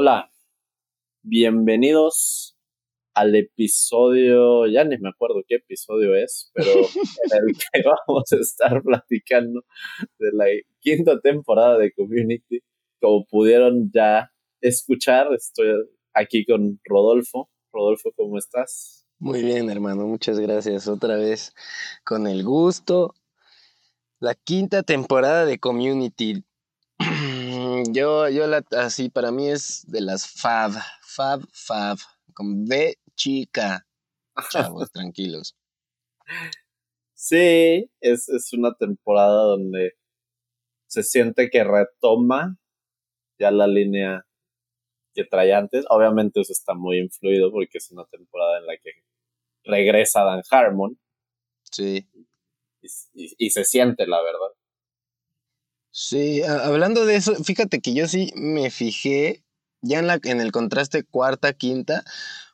Hola, bienvenidos al episodio, ya ni me acuerdo qué episodio es, pero en el que vamos a estar platicando de la quinta temporada de Community. Como pudieron ya escuchar, estoy aquí con Rodolfo. Rodolfo, ¿cómo estás? Muy bien, hermano, muchas gracias. Otra vez con el gusto. La quinta temporada de Community. Yo, yo la, así, para mí es de las Fab, Fab, Fab, con B chica. Chavos, tranquilos. Sí, es, es una temporada donde se siente que retoma ya la línea que trae antes. Obviamente eso está muy influido porque es una temporada en la que regresa Dan Harmon. Sí. Y, se siente, la verdad. Sí, hablando de eso, fíjate que yo sí me fijé ya en, la, en el contraste cuarta, quinta,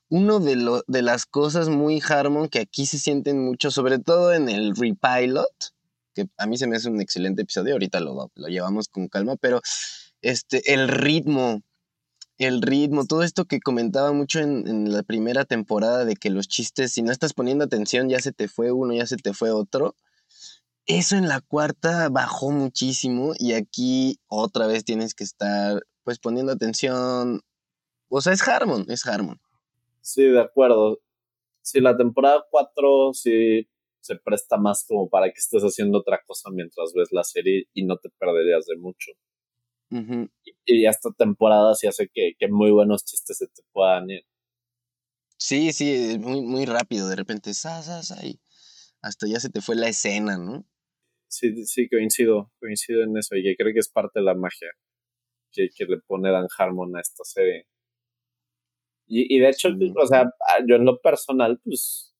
uno de, lo, de las cosas muy Harmon que aquí se sienten mucho, sobre todo en el repilot, que a mí se me hace un excelente episodio, ahorita lo, lo llevamos con calma, pero este, el ritmo, el ritmo, todo esto que comentaba mucho en, la primera temporada de que los chistes, si no estás poniendo atención, ya se te fue uno, ya se te fue otro. Eso en la cuarta bajó muchísimo y aquí otra vez tienes que estar pues poniendo atención. O sea, es Harmon, es Harmon. Sí, de acuerdo. Si la temporada 4 sí se presta más como para que estés haciendo otra cosa mientras ves la serie y no te perderías de mucho y, esta temporada sí hace que, muy buenos chistes se te puedan ir. Sí, sí, muy, muy rápido, de repente, y hasta ya se te fue la escena, ¿no? Sí, sí, coincido, coincido en eso, y que creo que es parte de la magia que, le pone Dan Harmon a esta serie. Y, de hecho, o sea, yo en lo personal, pues,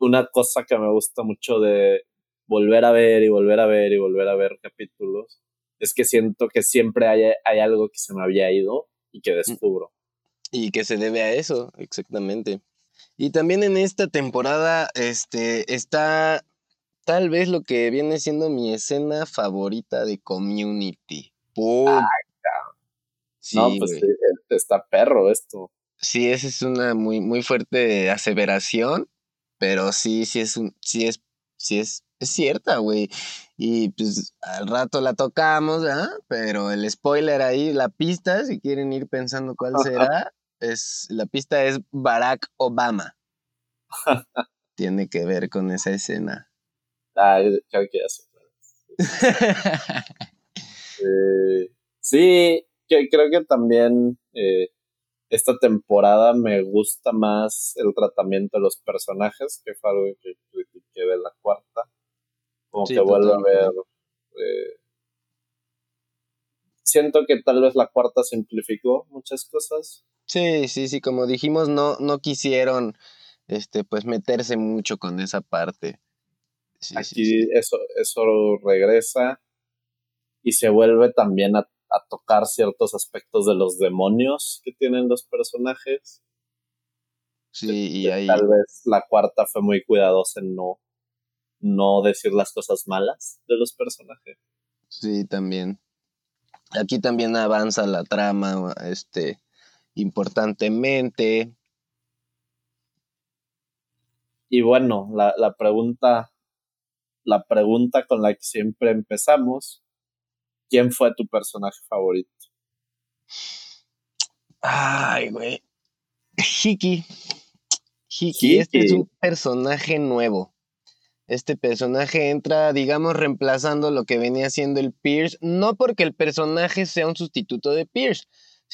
una cosa que me gusta mucho de volver a ver y volver a ver y volver a ver capítulos es que siento que siempre hay, hay algo que se me había ido y que mm. descubro. Y que se debe a eso, exactamente. Y también en esta temporada este, está tal vez lo que viene siendo mi escena favorita de Community. ¡Pum! no, pues está perro esto. Sí, esa es una muy, muy fuerte aseveración, pero sí, sí es un, sí es, sí es, es cierta, güey. Y pues al rato la tocamos, ¿ah? Pero el spoiler ahí, la pista, si quieren ir pensando cuál será, es la pista es Barack Obama. Tiene que ver con esa escena. Ah, creo que ya sé. eh, sí, que, creo que también eh, esta temporada me gusta más el tratamiento de los personajes, que fue algo que critiqué de la cuarta como que vuelvo a ver. Eh, siento que tal vez la cuarta simplificó muchas cosas. Sí, sí, sí, como dijimos, no, no quisieron este, pues meterse mucho con esa parte. Aquí Eso, eso regresa y se vuelve también a, tocar ciertos aspectos de los demonios que tienen los personajes. Sí, y ahí. Tal vez la cuarta fue muy cuidadosa en no no decir las cosas malas de los personajes. Sí, también. Aquí también avanza la trama, este, importantemente. Y bueno, la, la pregunta, la pregunta con la que siempre empezamos, ¿quién fue tu personaje favorito? Ay, güey. Hiki. Hiki, este es un personaje nuevo. Este personaje entra, digamos, reemplazando lo que venía siendo el Pierce, no porque el personaje sea un sustituto de Pierce,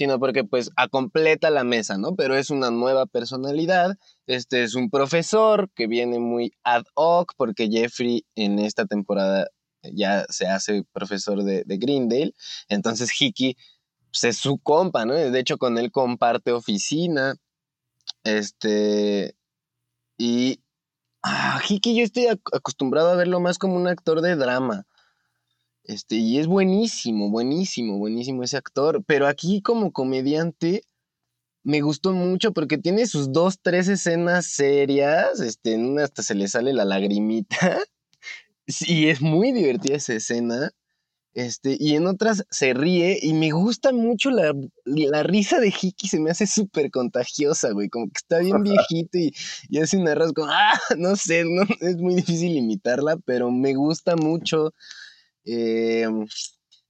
sino porque pues completa la mesa, ¿no? Pero es una nueva personalidad. Este es un profesor que viene muy ad hoc porque Jeffrey en esta temporada ya se hace profesor de, de Greendale. Entonces Hickey pues, es su compa, ¿no? De hecho con él comparte oficina. Este... Y Ah, Hiki, yo estoy acostumbrado a verlo más como un actor de drama. Este, y es buenísimo, buenísimo, buenísimo ese actor. Pero aquí como comediante me gustó mucho porque tiene sus dos, tres escenas serias. Este, en una hasta se le sale la lagrimita. y es muy divertida esa escena. Este, y en otras se ríe y me gusta mucho la, la risa de Hiki, se me hace súper contagiosa, güey, como que está bien viejito y, y hace una risa como, ah, no sé, no, es muy difícil imitarla, pero me gusta mucho. Eh,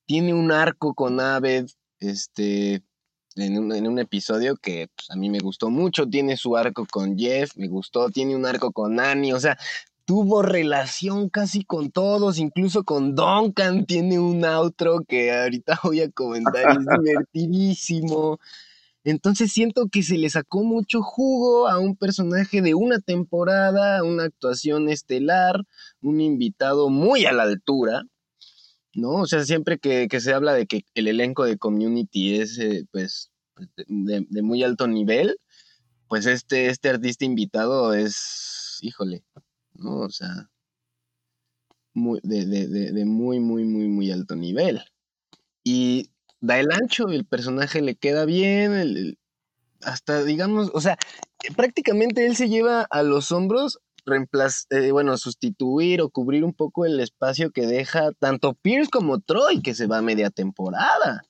tiene un arco con Aved, este, en un, en un episodio que pues, a mí me gustó mucho, tiene su arco con Jeff, me gustó, tiene un arco con Annie, o sea, tuvo relación casi con todos, incluso con Duncan. Tiene un outro que ahorita voy a comentar, es divertidísimo. Entonces siento que se le sacó mucho jugo a un personaje de una temporada, una actuación estelar, un invitado muy a la altura, ¿no? O sea, siempre que, se habla de que el elenco de Community es, eh, pues, de, de, muy alto nivel, pues este, este artista invitado es, híjole, ¿no? O sea, muy, de, de, muy, muy, muy, muy alto nivel. Y da el ancho, el personaje le queda bien, hasta digamos, o sea, prácticamente él se lleva a los hombros eh, bueno, sustituir o cubrir un poco el espacio que deja tanto Pierce como Troy, que se va a media temporada.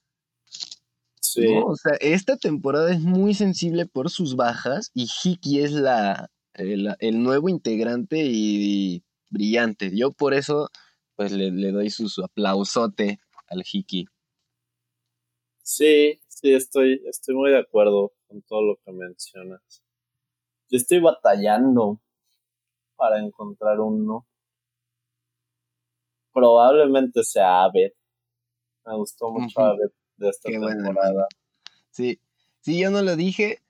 Sí. O sea, esta temporada es muy sensible por sus bajas y Hiki es la, el, nuevo integrante y, brillante. Yo por eso, pues le, doy su, aplausote al Hiki. Sí, sí, estoy, estoy muy de acuerdo con todo lo que mencionas. Yo estoy batallando para encontrar uno. Probablemente sea Abed. Me gustó mucho Abed de esta temporada. sí, sí, yo no lo dije,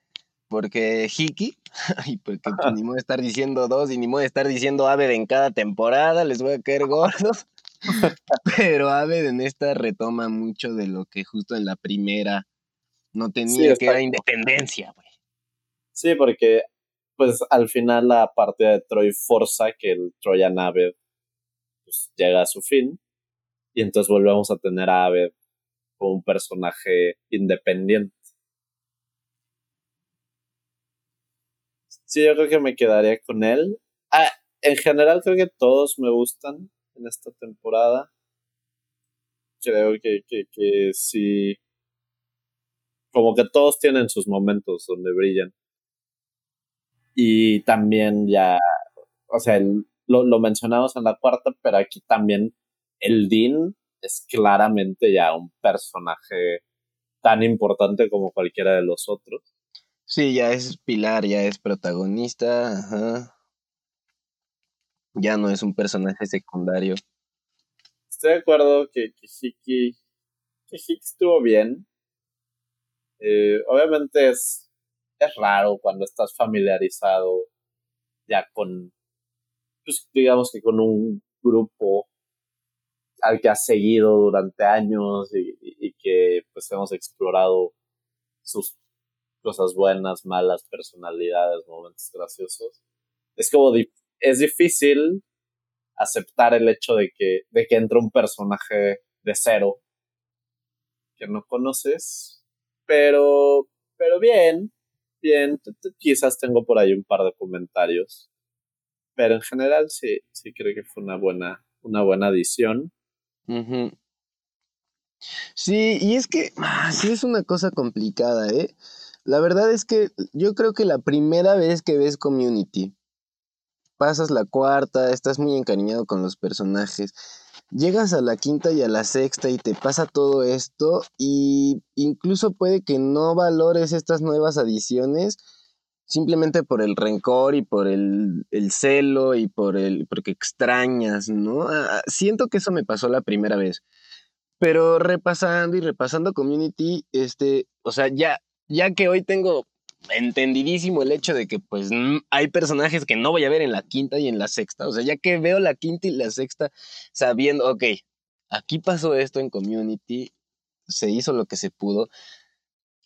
porque Hiki, y porque pues, ni modo de estar diciendo dos y ni modo de estar diciendo Aved en cada temporada, les voy a caer gordos. Pero Aved en esta retoma mucho de lo que justo en la primera no tenía, que era independencia, güey. Sí, porque pues al final la parte de Troy forza que el Troyan Aved pues, llega a su fin. Y entonces volvemos a tener a Aved como un personaje independiente. Sí, yo creo que me quedaría con él. Ah, en general creo que todos me gustan en esta temporada. Creo que, que, que sí. Como que todos tienen sus momentos donde brillan. Y también ya, o sea, lo, lo mencionamos en la cuarta, pero aquí también el Dean es claramente ya un personaje tan importante como cualquiera de los otros. Sí, ya es pilar, ya es protagonista, ajá. Ya no es un personaje secundario. Estoy de acuerdo que, que Hiki, que Hiki estuvo bien. Eh, obviamente es, es raro cuando estás familiarizado ya con, pues digamos que con un grupo al que has seguido durante años y, y que pues hemos explorado sus cosas buenas, malas, personalidades, momentos graciosos. Es como, es difícil aceptar el hecho de que, de que entra un personaje de cero que no conoces, pero, pero bien, bien, quizás tengo por ahí un par de comentarios, pero en general sí, sí creo que fue una buena, una buena adición. Sí, y es que ah, sí es una cosa complicada, ¿eh? La verdad es que yo creo que la primera vez que ves Community, pasas la cuarta, estás muy encariñado con los personajes, llegas a la quinta y a la sexta y te pasa todo esto y incluso puede que no valores estas nuevas adiciones simplemente por el rencor y por el, el celo y por el porque extrañas, ¿no? Ah, ah, siento que eso me pasó la primera vez. Pero repasando y repasando Community, este, o sea, ya ya que hoy tengo entendidísimo el hecho de que pues hay personajes que no voy a ver en la quinta y en la sexta, o sea, ya que veo la quinta y la sexta sabiendo, ok, aquí pasó esto en community, se hizo lo que se pudo,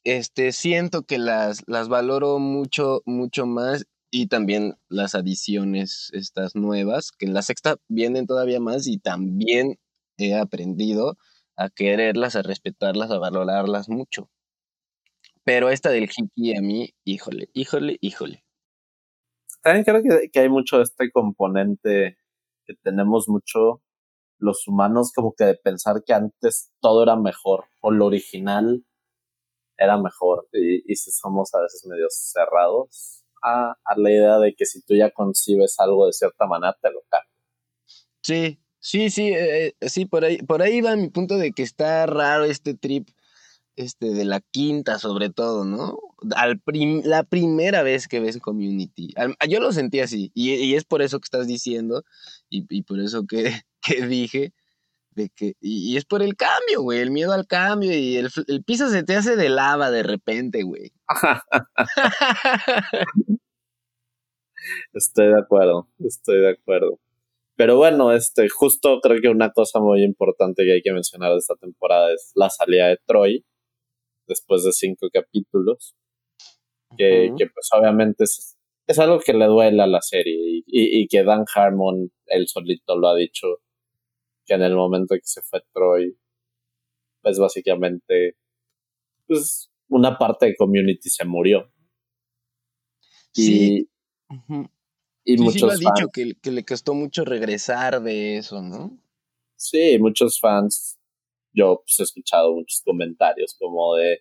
este, siento que las, las valoro mucho, mucho más y también las adiciones, estas nuevas, que en la sexta vienen todavía más y también he aprendido a quererlas, a respetarlas, a valorarlas mucho. Pero esta del Hiki a mí, híjole, híjole, híjole. También creo que, hay mucho de este componente que tenemos mucho los humanos como que de pensar que antes todo era mejor o lo original era mejor y, y si somos a veces medio cerrados a, a, la idea de que si tú ya concibes algo de cierta manera te lo cambia. Sí, sí, sí, eh, eh, sí, por ahí, por ahí va mi punto de que está raro este trip este, de la quinta sobre todo, ¿no? Al la primera vez que ves Community. yo lo sentí así, y, es por eso que estás diciendo, y, por eso que, dije, de que, y, es por el cambio, güey, el miedo al cambio, y el, el piso se te hace de lava de repente, güey. estoy de acuerdo, estoy de acuerdo. Pero bueno, este, justo creo que una cosa muy importante que hay que mencionar de esta temporada es la salida de Troy después de cinco capítulos, que, pues obviamente es, es, algo que le duele a la serie y, y, que Dan Harmon, él solito lo ha dicho, que en el momento que se fue Troy, pues básicamente, pues una parte de Community se murió. Sí. Y, y muchos sí lo ha dicho, que, que le costó mucho regresar de eso, ¿no? Sí, muchos fans yo pues, he escuchado muchos comentarios como de,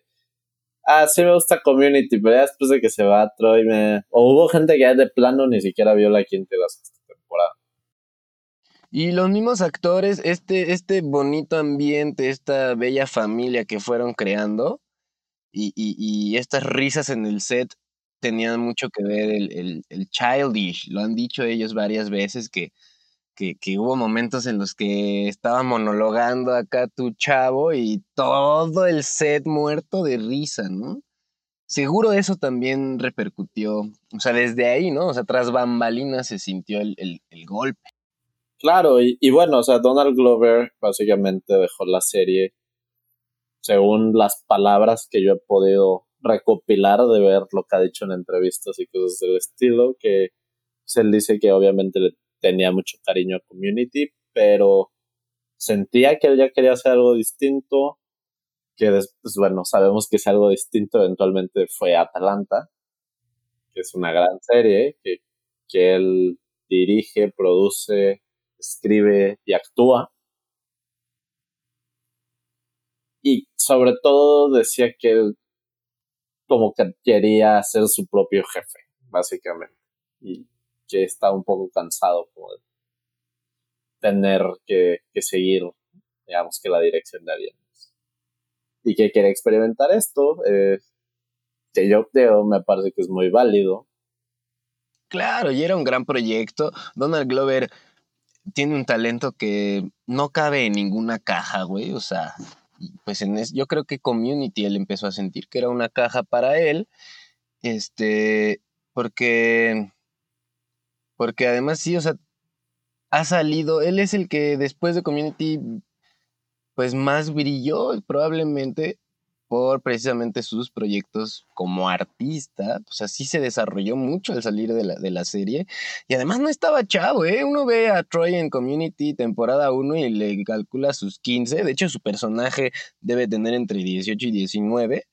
ah, sí me gusta Community, pero ya después de que se va Troy me... O hubo gente que ya de plano ni siquiera vio la quinta la sexta temporada. Y los mismos actores, este, este bonito ambiente, esta bella familia que fueron creando y, y, y estas risas en el set tenían mucho que ver el, el, el childish, lo han dicho ellos varias veces que que, hubo momentos en los que estaba monologando acá tu chavo y todo el set muerto de risa, ¿no? Seguro eso también repercutió, o sea, desde ahí, ¿no? O sea, tras bambalinas se sintió el, golpe. Claro, y, y, bueno, o sea, Donald Glover básicamente dejó la serie, según las palabras que yo he podido recopilar de ver lo que ha dicho en entrevistas y cosas del estilo, que pues, él dice que obviamente le tenía mucho cariño a Community, pero sentía que él ya quería hacer algo distinto, que después, bueno, sabemos que es algo distinto eventualmente fue Atalanta, que es una gran serie, que, que él dirige, produce, escribe y actúa. Y sobre todo decía que él como que quería ser su propio jefe, básicamente. Y que está un poco cansado de tener que, seguir, digamos que la dirección de alguien Y que quiere experimentar esto, eh, que yo creo, me parece que es muy válido. Claro, y era un gran proyecto. Donald Glover tiene un talento que no cabe en ninguna caja, güey. O sea, pues en yo creo que Community él empezó a sentir que era una caja para él. Este, porque porque además sí, o sea, ha salido, él es el que después de Community, pues más brilló probablemente por precisamente sus proyectos como artista, pues así se desarrolló mucho al salir de la, de la serie. Y además no estaba chavo, ¿eh? Uno ve a Troy en Community temporada 1 y le calcula sus 15. De hecho, su personaje debe tener entre 18 y 19.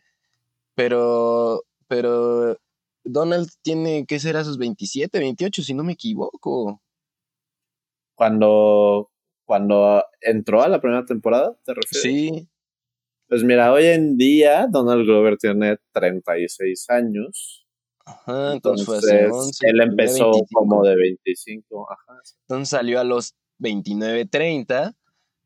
Pero, pero Donald tiene que ser a sus 27, 28, si no me equivoco. Cuando, cuando entró a la primera temporada, ¿te refieres? Sí. Pues mira, hoy en día Donald Glover tiene 36 años. Ajá, entonces, fue hace 11, él empezó como de 25. Ajá. Entonces salió a los 29, 30.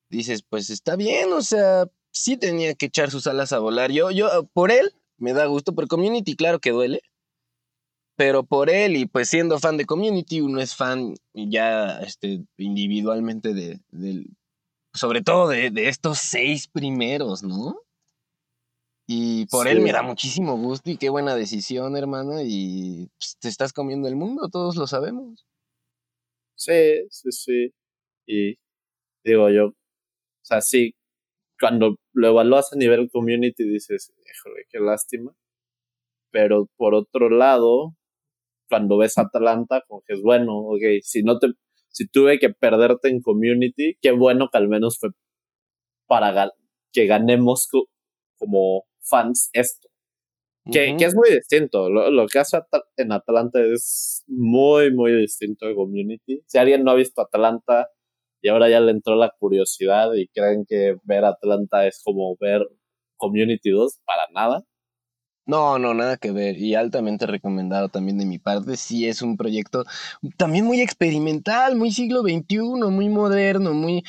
Dices, pues está bien, o sea, sí tenía que echar sus alas a volar. Yo, yo, por él, me da gusto, por Community, claro que duele pero por él y pues siendo fan de Community, uno es fan ya este, individualmente de, sobre todo de, estos seis primeros, ¿no? Y por él me da muchísimo gusto y qué buena decisión, hermano, y pues, te estás comiendo el mundo, todos lo sabemos. Sí, sí, sí. Y digo yo, o sea, sí, cuando lo evalúas a nivel community dices, híjole, qué lástima. Pero por otro lado, cuando ves Atlanta, como que es bueno, ok, si no te, si tuve que perderte en community, qué bueno que al menos fue para que ganemos como fans esto. Que, que, es muy distinto. Lo, lo, que hace en Atlanta es muy, muy distinto de Community. Si alguien no ha visto Atlanta, y ahora ya le entró la curiosidad y creen que ver Atlanta es como ver Community 2, para nada. No, no, nada que ver. Y altamente recomendado también de mi parte. Sí, es un proyecto también muy experimental, muy siglo XXI, muy moderno, muy...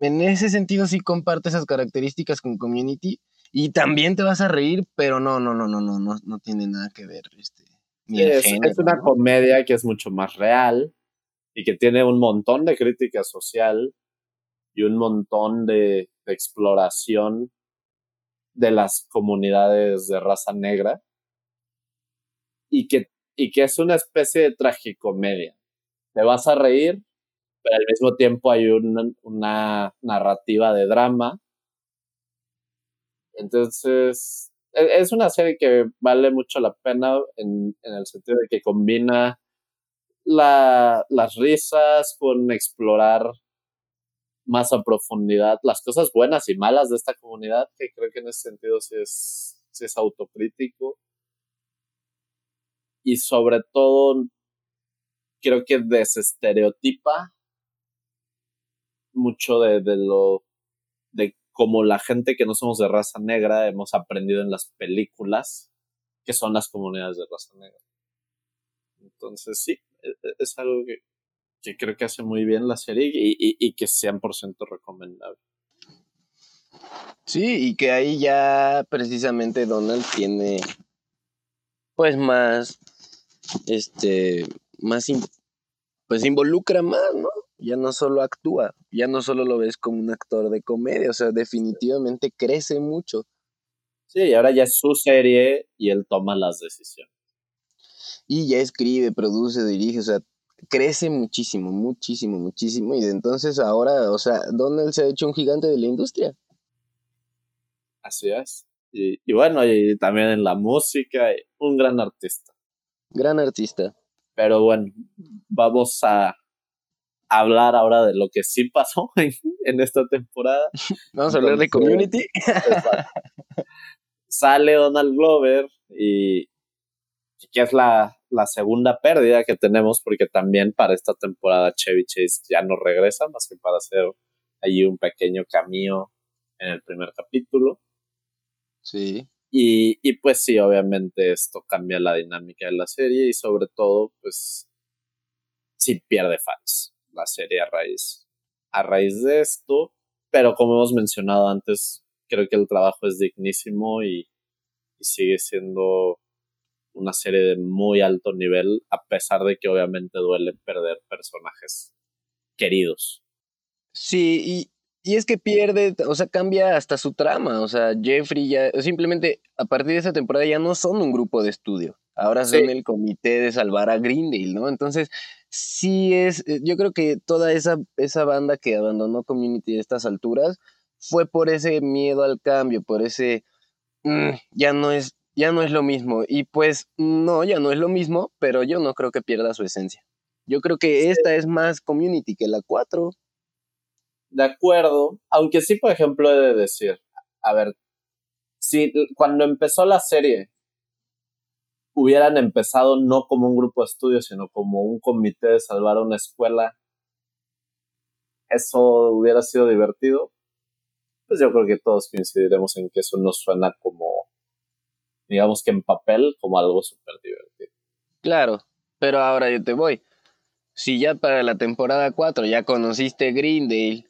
En ese sentido sí comparte esas características con Community. Y también te vas a reír, pero no, no, no, no, no, no, no tiene nada que ver. Este, es, una comedia que es mucho más real y que tiene un montón de crítica social y un montón de exploración de las comunidades de raza negra y que, y que es una especie de tragicomedia. Te vas a reír, pero al mismo tiempo hay una, narrativa de drama. Entonces, e, es una serie que vale mucho la pena en, el sentido de que combina la, las risas con explorar más a profundidad las cosas buenas y malas de esta comunidad, que creo que en ese sentido sí es, es autocrítico. Y sobre todo, creo que desestereotipa mucho de, de lo de cómo la gente que no somos de raza negra hemos aprendido en las películas que son las comunidades de raza negra. Entonces sí, e, e, es algo que, que creo que hace muy bien la serie y, y, que es 100% recomendable. Sí, y que ahí ya precisamente Donald tiene pues más, este, más, pues involucra más, ¿no? Ya no solo actúa, ya no solo lo ves como un actor de comedia, o sea, definitivamente crece mucho. Sí, ahora ya es su serie y él toma las decisiones. Y ya escribe, produce, dirige, o sea, crece muchísimo, muchísimo, muchísimo. Y entonces ahora, o sea, Donald se ha hecho un gigante de la industria. Así es. Y, y bueno, y también en la música, un gran artista. Gran artista. Pero bueno, vamos a hablar ahora de lo que sí pasó en, esta temporada. Vamos a hablar de community. Sale Donald Glover y que es la, la segunda pérdida que tenemos, porque también para esta temporada Chevy Chase ya no regresa, más que para hacer allí un pequeño camino en el primer capítulo. Sí. Y, y pues sí, obviamente esto cambia la dinámica de la serie y sobre todo, pues sí pierde fans la serie a raíz, a raíz de esto. Pero como hemos mencionado antes, creo que el trabajo es dignísimo y, y sigue siendo una serie de muy alto nivel, a pesar de que obviamente duele perder personajes queridos. Sí, y, y es que pierde, o sea, cambia hasta su trama, o sea, Jeffrey ya, simplemente a partir de esa temporada ya no son un grupo de estudio, ahora son el comité de salvar a Greendale, ¿no? Entonces, sí es, eh, yo creo que toda esa, esa banda que abandonó Community a estas alturas fue por ese miedo al cambio, por ese, mm, ya no es ya no es lo mismo. Y pues no, ya no es lo mismo, pero yo no creo que pierda su esencia. Yo creo que esta es más community que la 4. De acuerdo, aunque sí, por ejemplo, he de decir, a ver, si cuando empezó la serie hubieran empezado no como un grupo de estudio, sino como un comité de salvar una escuela, eso hubiera sido divertido. Pues yo creo que todos coincidiremos en que eso no suena como digamos que en papel como algo súper divertido. Claro, pero ahora yo te voy. Si ya para la temporada 4 ya conociste Greendale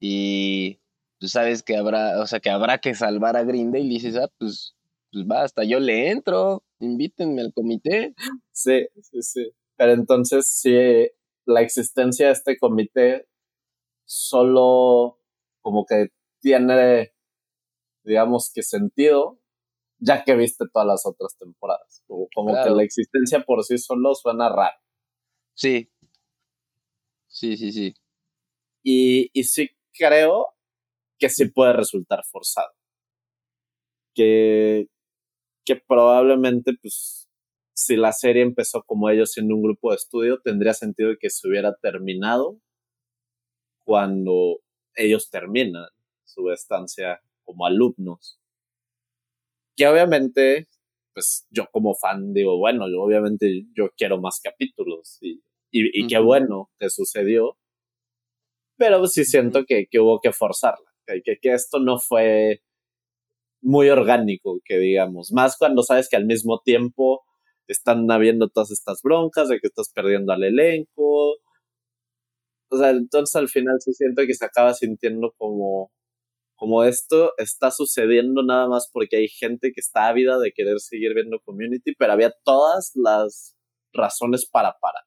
y tú sabes que habrá, o sea, que habrá que salvar a Greendale y dices, ah, pues, pues basta, yo le entro, invítenme al comité. Sí, sí, sí. Pero entonces, si la existencia de este comité solo como que tiene, digamos que sentido ya que viste todas las otras temporadas. Como, que la existencia por sí solo suena raro. Sí. Sí, sí, sí. Y, y sí creo que sí puede resultar forzado. Que, que probablemente, pues, si la serie empezó como ellos siendo un grupo de estudio, tendría sentido que se hubiera terminado cuando ellos terminan su estancia como alumnos que obviamente, pues yo como fan digo, bueno, yo obviamente yo quiero más capítulos y, y, qué bueno que sucedió, pero sí siento que, que hubo que forzarla, que, que esto no fue muy orgánico, que digamos, más cuando sabes que al mismo tiempo están habiendo todas estas broncas de que estás perdiendo al elenco. O sea, entonces al final sí siento que se acaba sintiendo como, como esto está sucediendo nada más porque hay gente que está ávida de querer seguir viendo Community, pero había todas las razones para parar.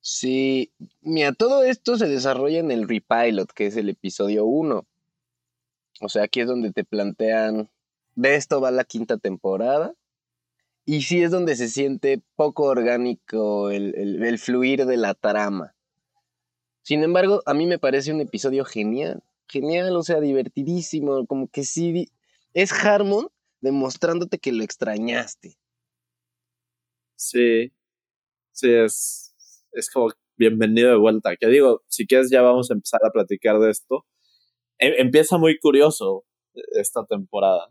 Sí, mira, todo esto se desarrolla en el repilot, que es el episodio 1. O sea, aquí es donde te plantean, de esto va la quinta temporada. Y sí es donde se siente poco orgánico el, el, fluir de la trama. Sin embargo, a mí me parece un episodio genial. Genial, o sea, divertidísimo. Como que sí. Es Harmon demostrándote que lo extrañaste. Sí. Sí, es. Es como bienvenido de vuelta. Que digo, si quieres, ya vamos a empezar a platicar de esto. E, empieza muy curioso esta temporada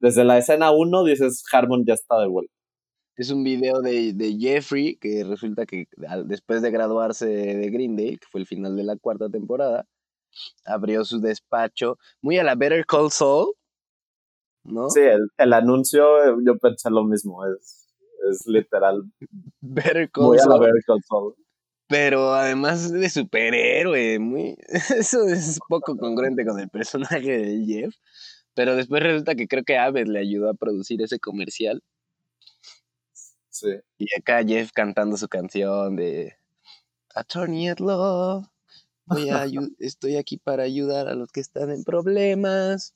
desde la escena 1 dices, Harmon ya está de vuelta. Es un video de, Jeffrey que resulta que después de graduarse de Greendale, que fue el final de la cuarta temporada, abrió su despacho muy a la Better Call Saul, ¿no? Sí, el, anuncio yo pensé lo mismo, es, es literal. Better Call muy a la Better Call Saul. Pero además de superhéroe, muy eso es poco congruente con el personaje de Jeff. Pero después resulta que creo que Aves le ayudó a producir ese comercial. Sí. Y acá Jeff cantando su canción de Attorney at Law. Voy a estoy aquí para ayudar a los que están en problemas.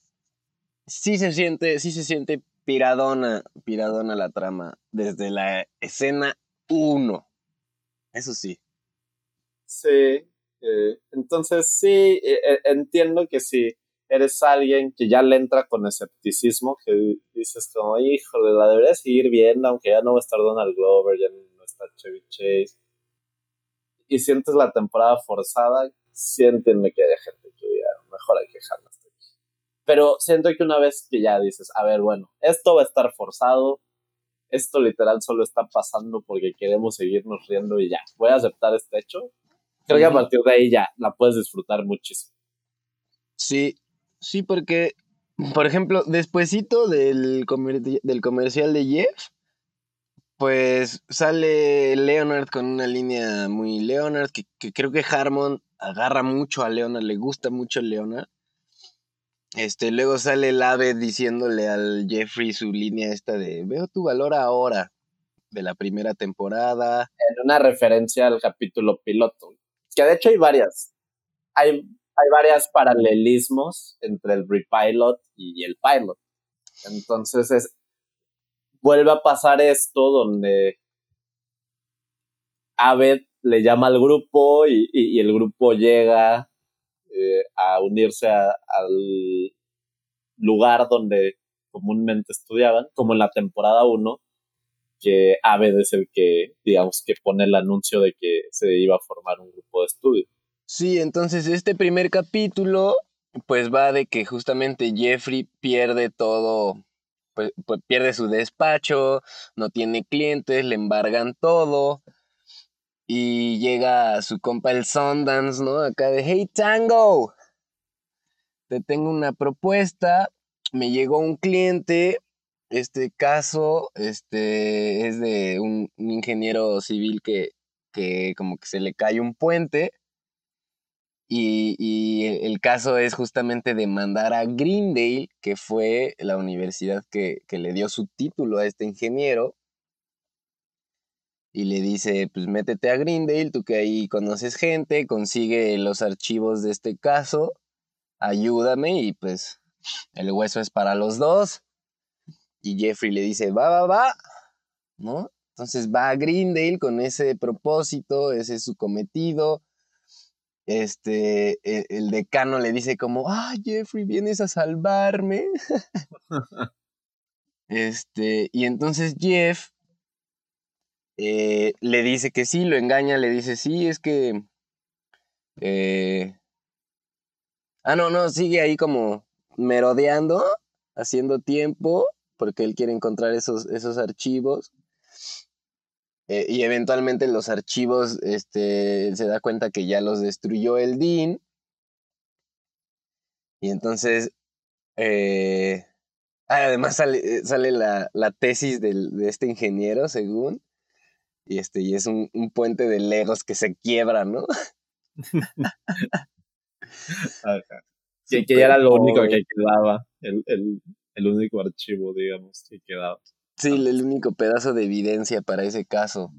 Sí se siente, sí se siente piradona, piradona la trama desde la escena 1. Eso sí. Sí. Eh, entonces sí, eh, eh, entiendo que sí eres alguien que ya le entra con escepticismo, que dices como, híjole, la debería seguir viendo, aunque ya no va a estar Donald Glover, ya no está Chevy Chase. Y sientes la temporada forzada, sí entiende que haya gente que diga, mejor hay que dejarla hasta aquí. Pero siento que una vez que ya dices, a ver, bueno, esto va a estar forzado, esto literal solo está pasando porque queremos seguirnos riendo y ya, voy a aceptar este hecho. Creo que a partir de ahí ya la puedes disfrutar muchísimo. Sí, Sí, porque, por ejemplo, despuesito del, del comercial de Jeff, pues sale Leonard con una línea muy Leonard, que, creo que Harmon agarra mucho a Leonard, le gusta mucho a Leonard. Este, luego sale el ave diciéndole al Jeffrey su línea esta de veo tu valor ahora de la primera temporada. En una referencia al capítulo piloto. Que de hecho hay varias. Hay hay varios paralelismos entre el repilot y el pilot. Entonces es, vuelve a pasar esto donde Abed le llama al grupo y, el grupo llega eh, a unirse al lugar donde comúnmente estudiaban, como en la temporada 1, que Abed es el que, digamos, que pone el anuncio de que se iba a formar un grupo de estudio. Sí, entonces este primer capítulo pues va de que justamente Jeffrey pierde todo, pues, pierde su despacho, no tiene clientes, le embargan todo y llega su compa el Sundance, ¿no? Acá de, hey Tango, te tengo una propuesta, me llegó un cliente, este caso este, es de un, ingeniero civil que, que como que se le cae un puente y, el caso es justamente demandar a Greendale, que fue la universidad que, le dio su título a este ingeniero. Y le dice, pues métete a Greendale, tú que ahí conoces gente, consigue los archivos de este caso, ayúdame y pues el hueso es para los dos. Y Jeffrey le dice, va, va, va, ¿no? Entonces va a Greendale con ese propósito, ese es su cometido este, e, el, decano le dice como, ah, Jeffrey, vienes a salvarme. este, y entonces Jeff eh, le dice que sí, lo engaña, le dice, sí, es que... Eh, ah, no, no, sigue ahí como merodeando, haciendo tiempo, porque él quiere encontrar esos, esos archivos. Eh, y eventualmente los archivos este, se da cuenta que ya los destruyó el Dean. Y entonces, ah, además sale, sale la, la tesis del, de este ingeniero, según. Y, este, y es un, un puente de legos que se quiebra, ¿no? que, que, ya era lo único que quedaba, el, el, el, único archivo, digamos, que quedaba. Sí, el único pedazo de evidencia para ese caso.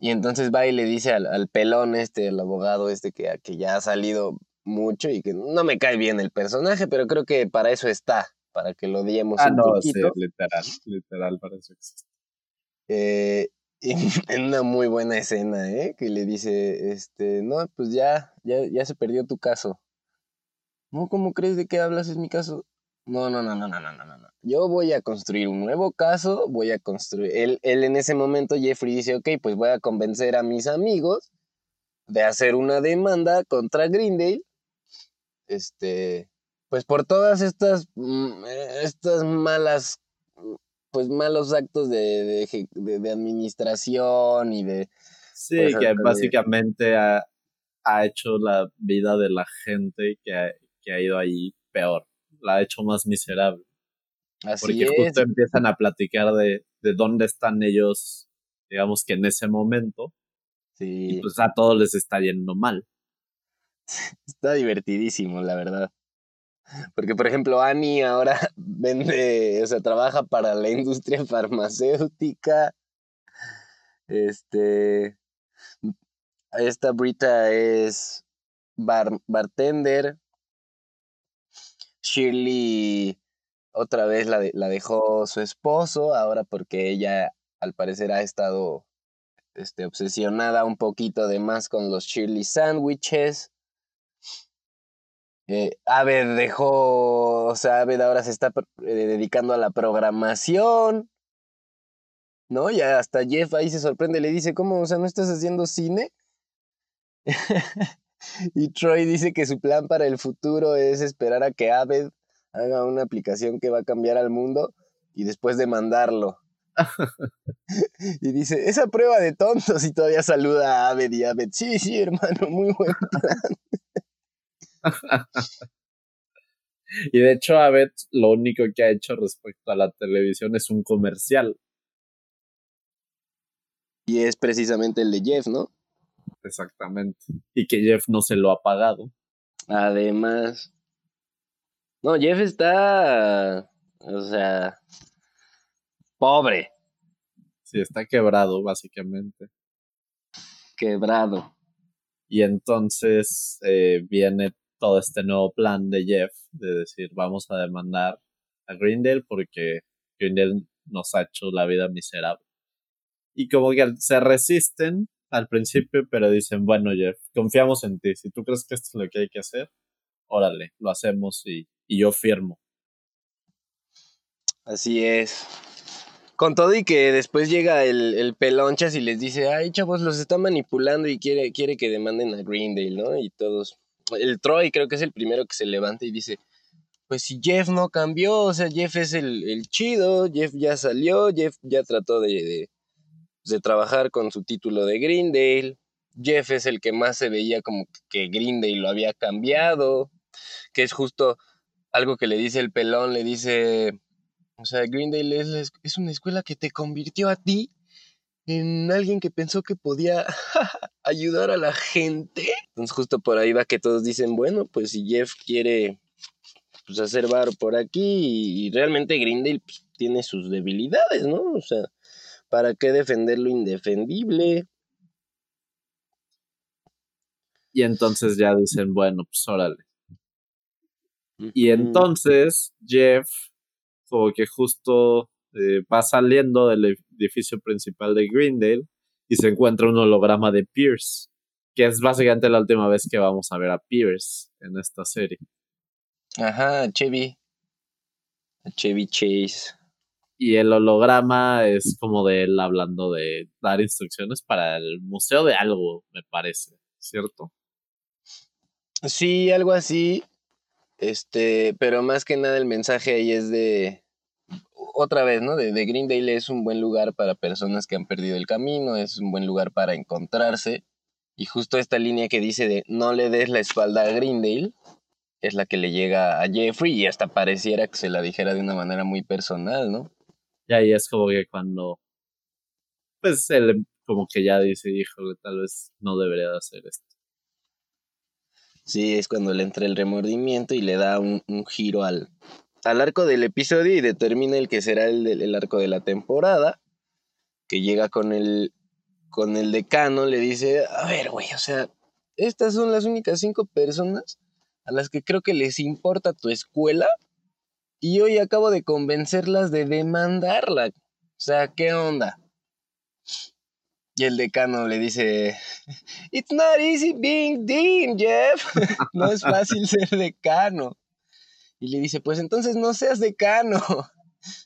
Y entonces va y le dice al, al pelón este, el abogado este, que, que ya ha salido mucho y que no me cae bien el personaje, pero creo que para eso está, para que lo odiemos ah, no, Sí, literal, literal, para eso existe. Eh, en una muy buena escena, ¿eh? Que le dice, este, no, pues ya, ya, ya se perdió tu caso. No, ¿cómo crees de qué hablas? Es mi caso. No, no, no, no, no, no, no, no. Yo voy a construir un nuevo caso, voy a construir. Él, él en ese momento, Jeffrey dice, ok, pues voy a convencer a mis amigos de hacer una demanda contra Greendale. Este, pues por todas estas, mm, estas malas pues malos actos de, de, administración y de... Sí, que básicamente ha, ha, hecho la vida de la gente que ha, que ha ido ahí peor, la ha hecho más miserable. Así Porque justo empiezan a platicar de, de dónde están ellos, digamos que en ese momento. Sí. Y pues a todos les está yendo mal. Está divertidísimo, la verdad. Porque, por ejemplo, Annie ahora vende, o sea, trabaja para la industria farmacéutica. Este. Esta Brita es bartender. Shirley otra vez la, la dejó su esposo, ahora porque ella al parecer ha estado este, obsesionada un poquito de más con los Shirley sandwiches. Eh, Aved dejó, o sea, Aved ahora se está eh, dedicando a la programación, ¿no? Y hasta Jeff ahí se sorprende, le dice, ¿cómo? O sea, ¿no estás haciendo cine? y Troy dice que su plan para el futuro es esperar a que Aved haga una aplicación que va a cambiar al mundo y después demandarlo. y dice, esa prueba de tontos y todavía saluda a Aved y Aved, sí, sí, hermano, muy buen plan. Y de hecho, Abed lo único que ha hecho respecto a la televisión es un comercial. Y es precisamente el de Jeff, ¿no? Exactamente. Y que Jeff no se lo ha pagado. Además. No, Jeff está. O sea. Pobre. Sí, está quebrado, básicamente. Quebrado. Y entonces eh, viene todo este nuevo plan de Jeff de decir vamos a demandar a Grindel porque Grindel nos ha hecho la vida miserable. Y como que se resisten al principio, pero dicen, bueno Jeff, confiamos en ti. Si tú crees que esto es lo que hay que hacer, órale, lo hacemos y, y yo firmo. Así es. Con todo y que después llega el, el, pelonchas y les dice, ay chavos, los está manipulando y quiere, quiere que demanden a Greendale, ¿no? Y todos, el Troy creo que es el primero que se levanta y dice, pues si Jeff no cambió, o sea, Jeff es el, chido, Jeff ya salió, Jeff ya trató de, de, trabajar con su título de Greendale, Jeff es el que más se veía como que Greendale lo había cambiado, que es justo algo que le dice el pelón, le dice, o sea, Greendale es, es una escuela que te convirtió a ti en alguien que pensó que podía ayudar a la gente. Entonces justo por ahí va que todos dicen, bueno, pues si Jeff quiere pues, hacer bar por aquí y, realmente Grindel pues, tiene sus debilidades, ¿no? O sea, ¿para qué defender lo indefendible? Y entonces ya dicen, bueno, pues órale. Y entonces Jeff, como que justo eh, va saliendo del edificio principal de Greendale y se encuentra un holograma de Pierce, que es básicamente la última vez que vamos a ver a Pierce en esta serie. Ajá, Chevy. Chevy Chase. Y el holograma es como de él hablando de dar instrucciones para el museo de algo, me parece, ¿cierto? Sí, algo así. Este, pero más que nada el mensaje ahí es de otra vez, ¿no? De, de Greendale es un buen lugar para personas que han perdido el camino, es un buen lugar para encontrarse. Y justo esta línea que dice de no le des la espalda a Greendale es la que le llega a Jeffrey y hasta pareciera que se la dijera de una manera muy personal, ¿no? Y ahí es como que cuando, pues él como que ya dice, híjole, tal vez no debería de hacer esto. Sí, es cuando le entra el remordimiento y le da un, giro al, al arco del episodio y determina el que será el, arco de la temporada, que llega con el, con el decano, le dice, a ver, güey, o sea, estas son las únicas cinco personas a las que creo que les importa tu escuela y hoy acabo de convencerlas de demandarla. O sea, ¿qué onda? Y el decano le dice, It's not easy being dean, Jeff. no es fácil ser decano. Y le dice, pues entonces no seas decano.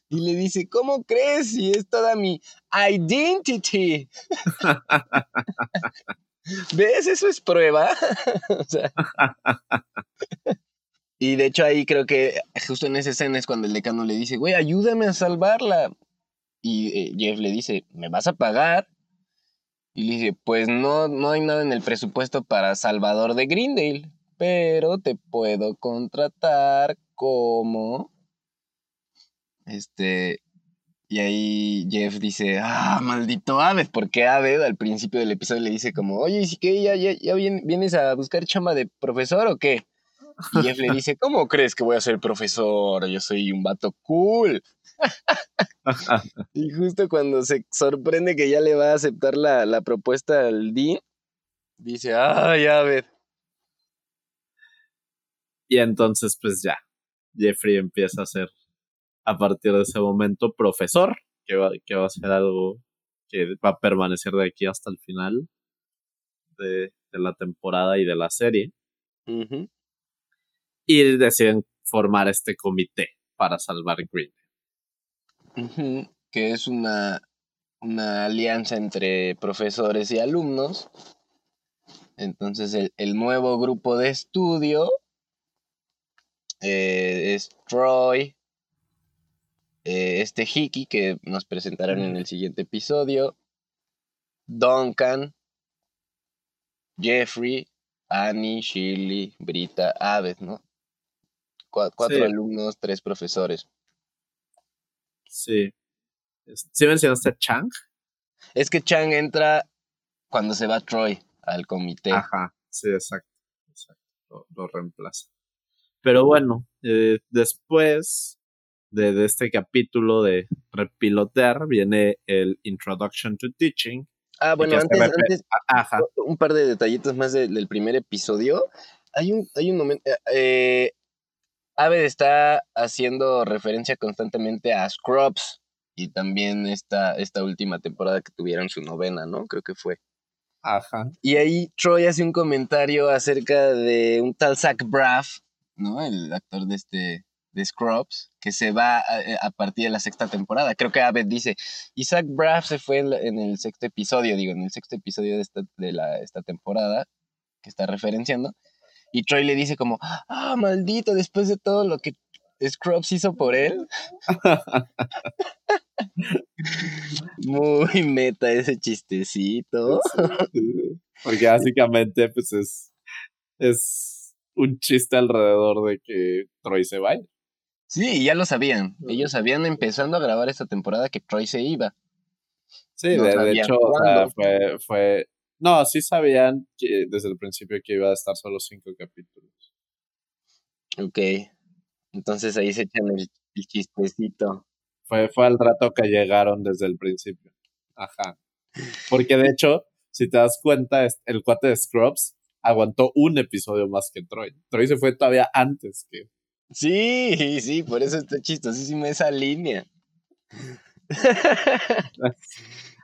Y le dice, ¿cómo crees si es toda mi identity? ¿Ves? Eso es prueba. o sea, y de hecho ahí creo que justo en esa escena es cuando el decano le dice, güey, ayúdame a salvarla. Y eh, Jeff le dice, ¿me vas a pagar? Y le dice, pues no, no hay nada en el presupuesto para Salvador de Greendale, pero te puedo contratar como... Este... Y ahí Jeff dice, ah, maldito Aved, porque Aved al principio del episodio le dice como, oye, ¿y si que ya, ya, ya vienes a buscar chamba de profesor o qué? Y Jeff le dice, ¿cómo crees que voy a ser profesor? Yo soy un vato cool. y justo cuando se sorprende que ya le va a aceptar la, propuesta al Dean, dice, ya ver. Y entonces, pues ya, Jeffrey empieza a ser, a partir de ese momento, profesor, que va, que va a ser algo que va a permanecer de aquí hasta el final de, la temporada y de la serie y deciden formar este comité para salvar Green. Que es una, una alianza entre profesores y alumnos. Entonces el, nuevo grupo de estudio eh, es Troy, eh, este Hiki que nos presentarán en el siguiente episodio, Duncan, Jeffrey, Annie, Shirley, Brita, Abed, ¿no? cuatro alumnos, tres profesores. Sí. ¿Sí mencionaste a Chang? Es que Chang entra cuando se va Troy al comité. Ajá, sí, exacto. Lo, reemplaza. Pero bueno, eh, después de, este capítulo de repilotear viene el Introduction to Teaching. Ah, bueno, antes, antes Ajá. un par de detallitos más del primer episodio. Hay un, hay un momento, eh Aved está haciendo referencia constantemente a Scrubs y también esta, esta última temporada que tuvieron su novena, ¿no? Creo que fue. Ajá. Y ahí Troy hace un comentario acerca de un tal Zach Braff, ¿no? El actor de este de Scrubs, que se va a, partir de la sexta temporada. Creo que Aved dice, Zach Braff se fue en, el sexto episodio, digo, en el sexto episodio de esta, de la, esta temporada que está referenciando. Y Troy le dice como, ah, maldito, después de todo lo que Scrubs hizo por él. Muy meta ese chistecito. Porque básicamente, pues es, es un chiste alrededor de que Troy se vaya. Sí, ya lo sabían. Ellos habían empezando a grabar esta temporada que Troy se iba. Sí, de, hecho, fue, fue, no, sí sabían que desde el principio que iba a estar solo cinco capítulos. Ok. Entonces ahí se echan el, chistecito. Fue, fue al rato que llegaron desde el principio. Ajá. Porque de hecho, si te das cuenta, el cuate de Scrubs aguantó un episodio más que Troy. Troy se fue todavía antes que. Sí, sí, por eso está chistosísima esa línea.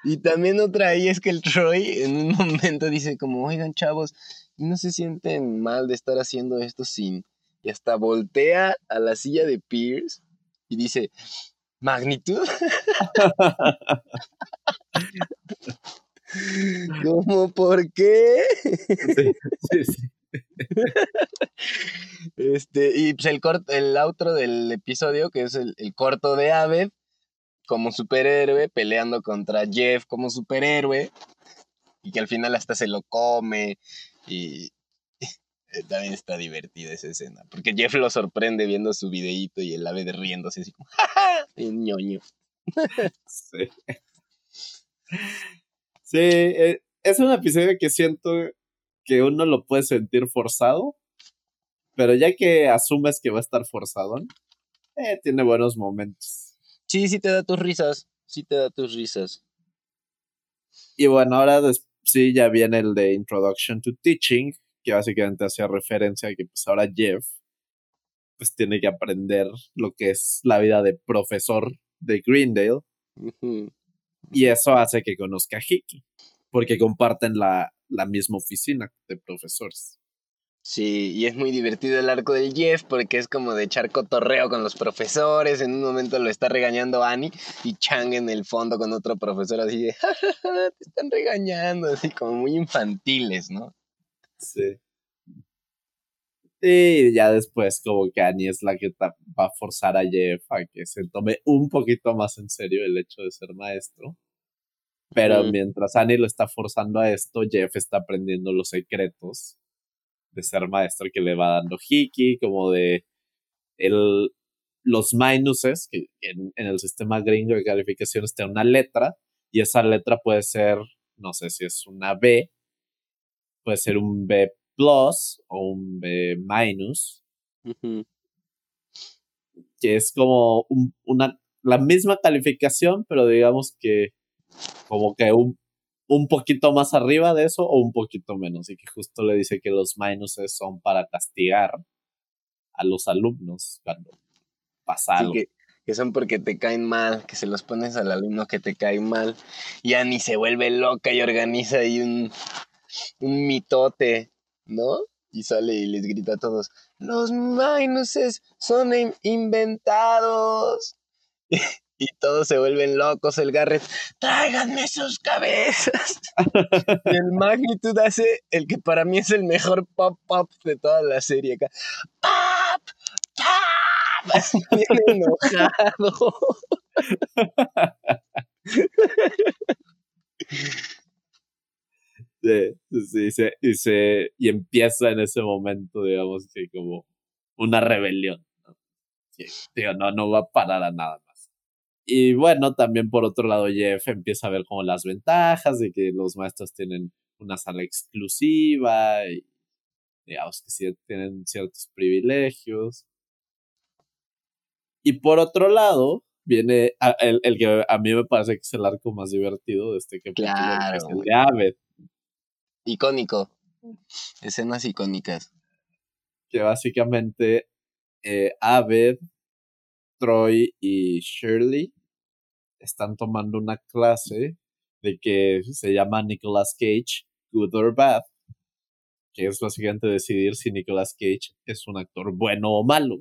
Y también otra ahí es que el Troy en un momento dice como, oigan chavos, no se sienten mal de estar haciendo esto sin... Y hasta voltea a la silla de Pierce y dice, magnitud. ¿Cómo? ¿Por qué? Sí, sí, sí. Este, y pues el, corto, el outro del episodio, que es el, el corto de Aved, como superhéroe peleando contra Jeff como superhéroe y que al final hasta se lo come y también está divertida esa escena porque Jeff lo sorprende viendo su videíto y el ave de riéndose así como ¡Ja, ñoño sí sí eh, es un episodio que siento que uno lo puede sentir forzado pero ya que asumes que va a estar forzado eh, tiene buenos momentos Sí, sí te da tus risas. Sí te da tus risas. Y bueno, ahora sí ya viene el de Introduction to Teaching, que básicamente hacía referencia a que pues ahora Jeff pues tiene que aprender lo que es la vida de profesor de Greendale. Y eso hace que conozca a Hickey, porque comparten la, la misma oficina de profesores. Sí, y es muy divertido el arco del Jeff porque es como de echar cotorreo con los profesores. En un momento lo está regañando Annie y Chang en el fondo con otro profesor así de, te están regañando, así como muy infantiles, ¿no? Sí. Y ya después como que Annie es la que va a forzar a Jeff a que se tome un poquito más en serio el hecho de ser maestro. Pero mientras Annie lo está forzando a esto, Jeff está aprendiendo los secretos de ser maestro que le va dando Hiki, como de el, los minuses, que en, el sistema gringo de calificaciones tiene una letra, y esa letra puede ser, no sé si es una B, puede ser un B plus o un B minus, que es como una, la misma calificación, pero digamos que como que un un poquito más arriba de eso o un poquito menos. Y que justo le dice que los minuses son para castigar a los alumnos cuando pasa algo. Que, son porque te caen mal, que se los pones al alumno que te cae mal. Y Annie se vuelve loca y organiza ahí un, un mitote, ¿no? Y sale y les grita a todos, los minuses son inventados. y todos se vuelven locos. El Garrett, tráiganme sus cabezas. el Magnitud hace el que para mí es el mejor pop-pop de toda la serie acá. ¡Pop! ¡Pop! Así bien enojado. Sí, sí, y, se, y empieza en ese momento, digamos, que como una rebelión. ¿no? digo, no, no va a parar a nada más. Y bueno, también por otro lado, Jeff empieza a ver como las ventajas de que los maestros tienen una sala exclusiva y digamos que sí tienen ciertos privilegios. Y por otro lado, viene el, el, que a mí me parece que es el arco más divertido de este que, claro, es el de Aved. Icónico. Escenas icónicas. Que básicamente eh, Aved Troy y Shirley están tomando una clase de que se llama Nicolas Cage, Good or Bad, que es básicamente decidir si Nicolas Cage es un actor bueno o malo,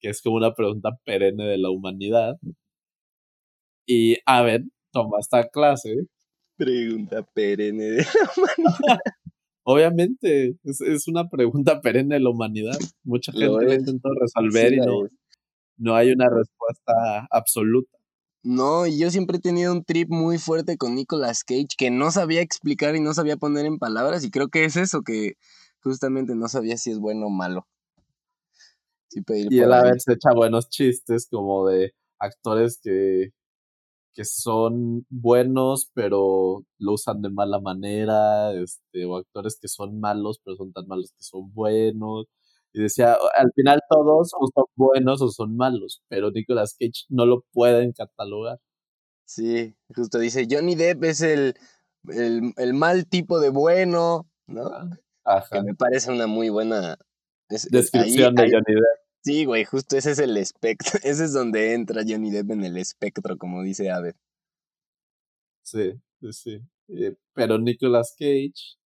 que es como una pregunta perenne de la humanidad. Y Aben toma esta clase. Pregunta perenne de la humanidad. Obviamente, es, una pregunta perenne de la humanidad. Mucha gente lo, intentó resolver y no, no hay una respuesta absoluta. No, y yo siempre he tenido un trip muy fuerte con Nicolas Cage que no sabía explicar y no sabía poner en palabras y creo que es eso, que justamente no sabía si es bueno o malo. y él a veces echa buenos chistes como de actores que, que son buenos pero lo usan de mala manera, este, o actores que son malos pero son tan malos que son buenos. Y decía, al final todos o son buenos o son malos, pero Nicolas Cage no lo pueden catalogar. Sí, justo dice, Johnny Depp es el, el, mal tipo de bueno, ¿no? Ajá. Que me parece una muy buena descripción de Johnny Depp. Sí, güey, justo ese es el espectro, ese es donde entra Johnny Depp en el espectro, como dice Abe. Sí, sí, sí. Eh, pero Nicolas Cage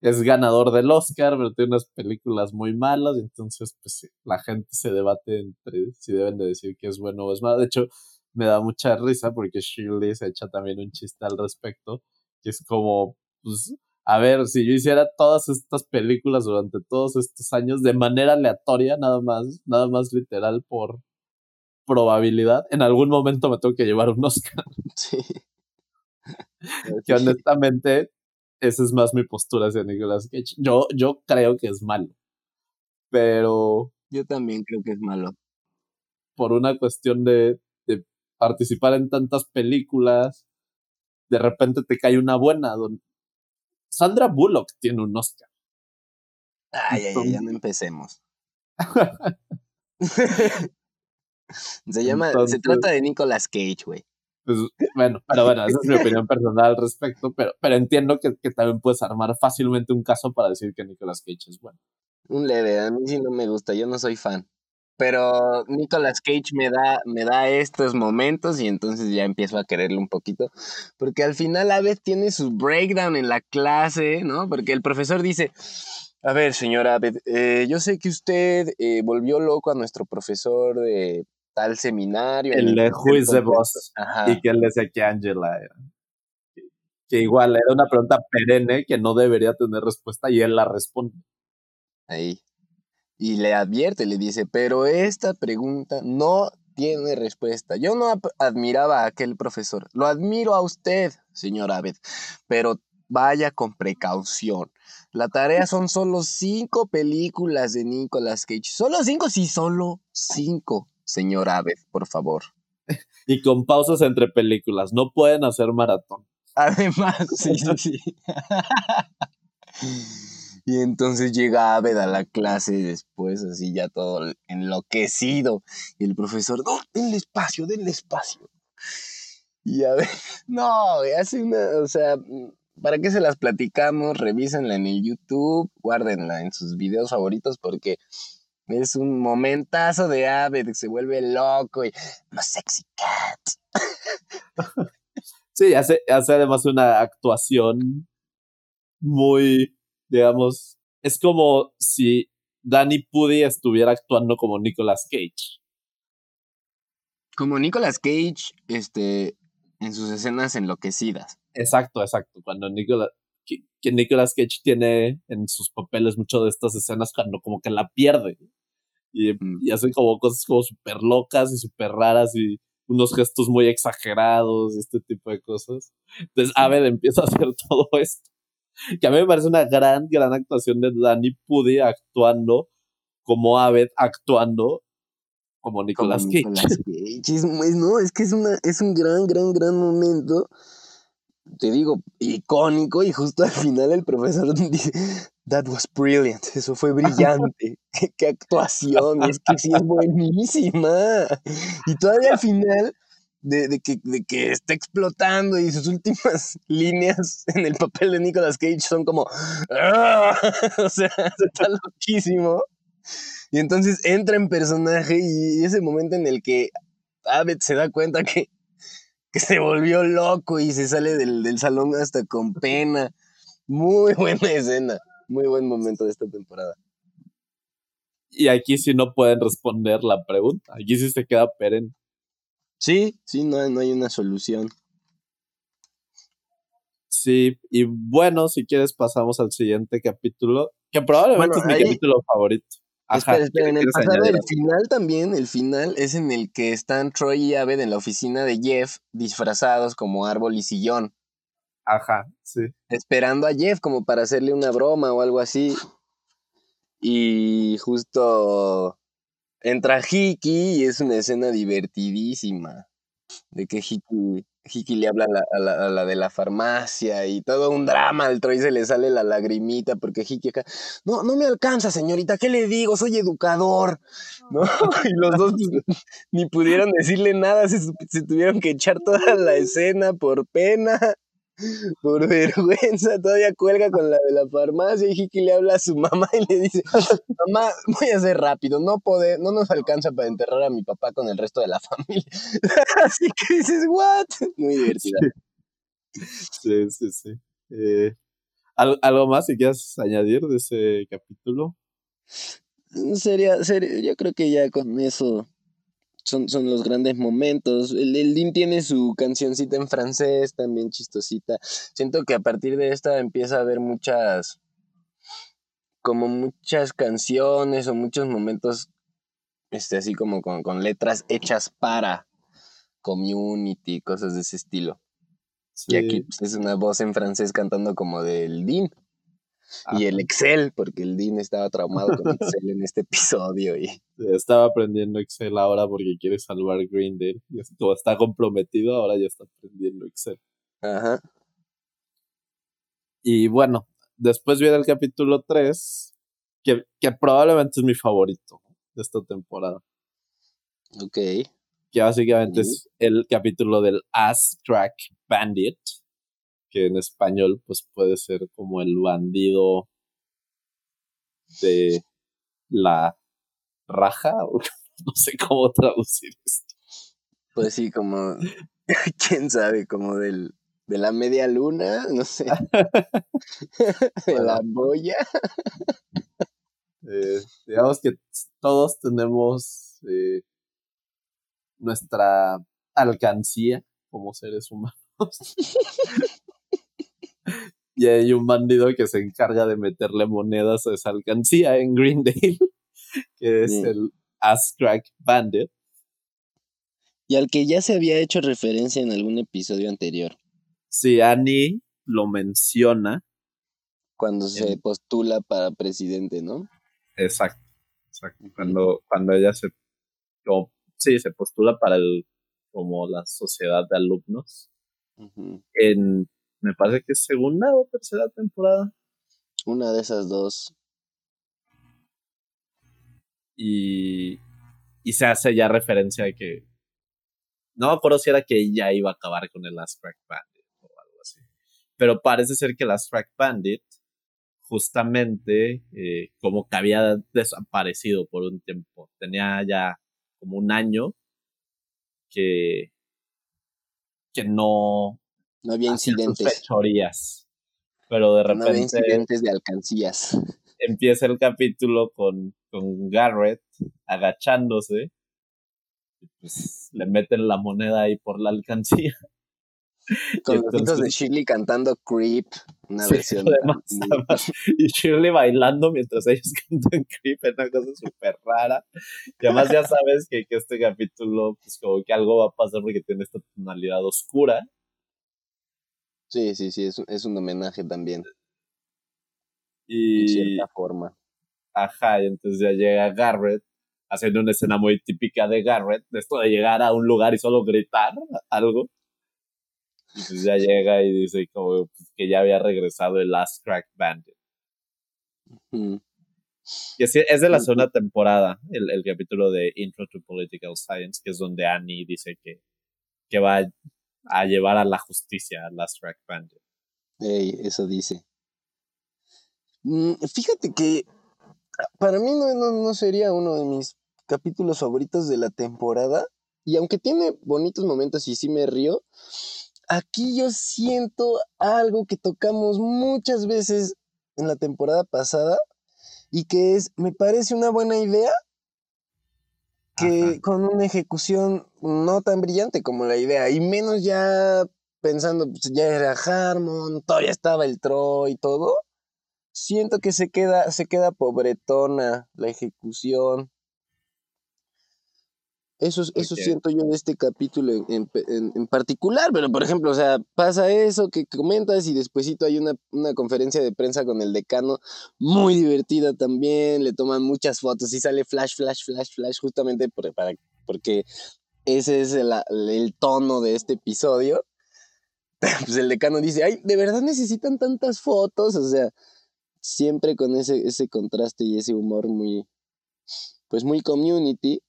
es ganador del Oscar, pero tiene unas películas muy malas, entonces pues la gente se debate entre si deben de decir que es bueno o es malo. De hecho, me da mucha risa porque Shirley se echa también un chiste al respecto, que es como, pues, a ver, si yo hiciera todas estas películas durante todos estos años de manera aleatoria, nada más, nada más literal por, probabilidad, en algún momento me tengo que llevar un Oscar. Sí. que honestamente, esa es más mi postura hacia Nicolas Cage. Yo, yo creo que es malo. Pero. Yo también creo que es malo. Por una cuestión de, de participar en tantas películas, de repente te cae una buena. Sandra Bullock tiene un Oscar. Ay, ay, ay, ya no empecemos. se llama, se trata de Nicolas Cage, güey. Pues, bueno, pero bueno, esa es mi opinión personal al respecto, pero, pero entiendo que, que, también puedes armar fácilmente un caso para decir que Nicolas Cage es bueno. Un leve, a mí sí no me gusta, yo no soy fan. Pero Nicolas Cage me da, me da estos momentos y entonces ya empiezo a quererlo un poquito. Porque al final a veces tiene su breakdown en la clase, ¿no? Porque el profesor dice, a ver, señora eh, yo sé que usted eh, volvió loco a nuestro profesor de tal seminario. El de Who the Boss. Y que él decía que Angela era. Que igual era una pregunta perenne que no debería tener respuesta y él la responde. Ahí. Y le advierte, le dice, pero esta pregunta no tiene respuesta. Yo no admiraba a aquel profesor. Lo admiro a usted, señor Abed, pero vaya con precaución. La tarea son solo cinco películas de Nicolas Cage. ¿Solo cinco? Sí, solo cinco, señor Abed, por favor. Y con pausas entre películas. No pueden hacer maratón. Además, sí, sí, sí. Y entonces llega Abed a la clase después, así ya todo enloquecido. Y el profesor, no, denle espacio, denle espacio. Y a ver, no, hace una, o sea, ¿para qué se las platicamos? Revísenla en el YouTube, guárdenla en sus videos favoritos porque es un momentazo de Abed que se vuelve loco y más sexy cat. Sí, hace, hace además una actuación muy digamos, es como si Danny Pudi estuviera actuando como Nicolas Cage. Como Nicolas Cage, este, en sus escenas enloquecidas. Exacto, exacto. Cuando Nicolas, que, Nicolas Cage tiene en sus papeles mucho de estas escenas cuando como que la pierde. Y, mm. y hace como cosas como súper locas y súper raras y unos gestos muy exagerados y este tipo de cosas. Entonces Aved empieza a hacer todo esto que a mí me parece una gran, gran actuación de Danny Pudi actuando como Abed, actuando como Nicolas Cage. Es, no, es que es, una, es un gran, gran, gran momento. Te digo, icónico, y justo al final el profesor dice, That was brilliant, eso fue brillante, qué actuación, es que sí es buenísima. Y todavía al final de, que, de que está explotando y sus últimas líneas en el papel de Nicolas Cage son como, ¡Ah! o sea, está loquísimo. Y entonces entra en personaje y ese momento en el que Abed se da cuenta que, que se volvió loco y se sale del, del salón hasta con pena. Muy buena escena, muy buen momento de esta temporada. Y aquí sí no pueden responder la pregunta, aquí sí se queda Peren. Sí, sí, no, no hay una solución. Sí, y bueno, si quieres pasamos al siguiente capítulo, que probablemente es mi capítulo favorito. Ajá, espera, en el pasado, el final también, el final es en el que están Troy y Abed en la oficina de Jeff disfrazados como árbol y sillón. Ajá, sí. Esperando a Jeff como para hacerle una broma o algo así. Y justo entra Hiki y es una escena divertidísima. De que Hiki, Hiki le habla a la, de la farmacia y todo un drama. Al Troy se le sale la lagrimita porque Hiki acá, no, no me alcanza, señorita, ¿qué le digo? Soy educador. ¿No? Y los dos ni pudieron decirle nada, se, se tuvieron que echar toda la escena por pena. Por vergüenza, todavía cuelga con la de la farmacia y Hiki le habla a su mamá y le dice, mamá, voy a ser rápido, no poder, no nos alcanza para enterrar a mi papá con el resto de la familia. Así que dices, what? Muy divertida. Sí, sí, sí. Eh, ¿Algo más si quieres añadir de ese capítulo? Sería, sería, yo creo que ya con eso son, son los grandes momentos. El, el tiene su cancioncita en francés, también chistosita. Siento que a partir de esta empieza a haber muchas, como muchas canciones o muchos momentos este, así como con, con letras hechas para community, cosas de ese estilo. Y aquí pues, es una voz en francés cantando como del Y el Excel, porque el Dean estaba traumado con Excel en este episodio. Y... Estaba aprendiendo Excel ahora porque quiere salvar Greendale. Y todo está comprometido, ahora ya está aprendiendo Excel. Ajá. Y bueno, después viene el capítulo 3, que, que probablemente es mi favorito de esta temporada. Ok. Que básicamente es el capítulo del Ass Track Bandit, que en español pues puede ser como el bandido de la raja, o no sé cómo traducir esto. Pues sí, como, quién sabe, como del de la media luna, no sé, de la boya. Eh, digamos que todos tenemos eh, nuestra alcancía como seres humanos. Y hay un bandido que se encarga de meterle monedas a esa alcancía en Greendale, que es el Ass Crack Bandit. Y al que ya se había hecho referencia en algún episodio anterior. Sí, Annie lo menciona. Cuando se postula para presidente, ¿no? Exacto, exacto. Cuando, cuando ella se, sí, se postula para el, como la sociedad de alumnos. En, me parece que es segunda o tercera temporada. Una de esas dos. Y, y se hace ya referencia a que no me acuerdo si era que ella iba a acabar con el Last Crack Band pero parece ser que las Track Bandit, justamente, eh, como que había desaparecido por un tiempo. Tenía ya como un año que, que no. No había incidentes. Fechorías, pero de repente. No había incidentes de alcancías. Empieza el capítulo con, con Garrett agachándose. Y pues le meten la moneda ahí por la alcancía. Con los hijos de Shirley cantando Creep, una versión. y Shirley bailando mientras ellos cantan Creep, es una cosa súper rara. Y además ya sabes que, que, este capítulo, pues como que algo va a pasar porque tiene esta tonalidad oscura. Sí, sí, sí, es, es un homenaje también. Y... En cierta forma. Ajá, y entonces ya llega Garrett haciendo una escena muy típica de Garrett, de esto de llegar a un lugar y solo gritar algo. Y pues ya llega y dice como que ya había regresado el Last Crack Bandit. Y es, es de la segunda temporada, el, el, capítulo de Intro to Political Science, que es donde Annie dice que, que va a llevar a la justicia al Last Crack Bandit. Eso dice. Mm, fíjate que para mí no, no, no sería uno de mis capítulos favoritos de la temporada. Y aunque tiene bonitos momentos y sí me río, aquí yo siento algo que tocamos muchas veces en la temporada pasada y que es, me parece una buena idea que con una ejecución no tan brillante como la idea y menos ya pensando, pues ya era Harmon, todavía estaba el Troy y todo, siento que se queda, se queda pobretona la ejecución. Eso, eso siento yo de este capítulo en, en, particular, pero por ejemplo, o sea, pasa eso que comentas y despuesito hay una, una, conferencia de prensa con el decano muy divertida también, le toman muchas fotos y sale flash, flash, flash, flash, justamente por, para, porque ese es el, el tono de este episodio. Pues el decano dice, ay, ¿de verdad necesitan tantas fotos? O sea, siempre con ese, ese contraste y ese humor muy, pues muy community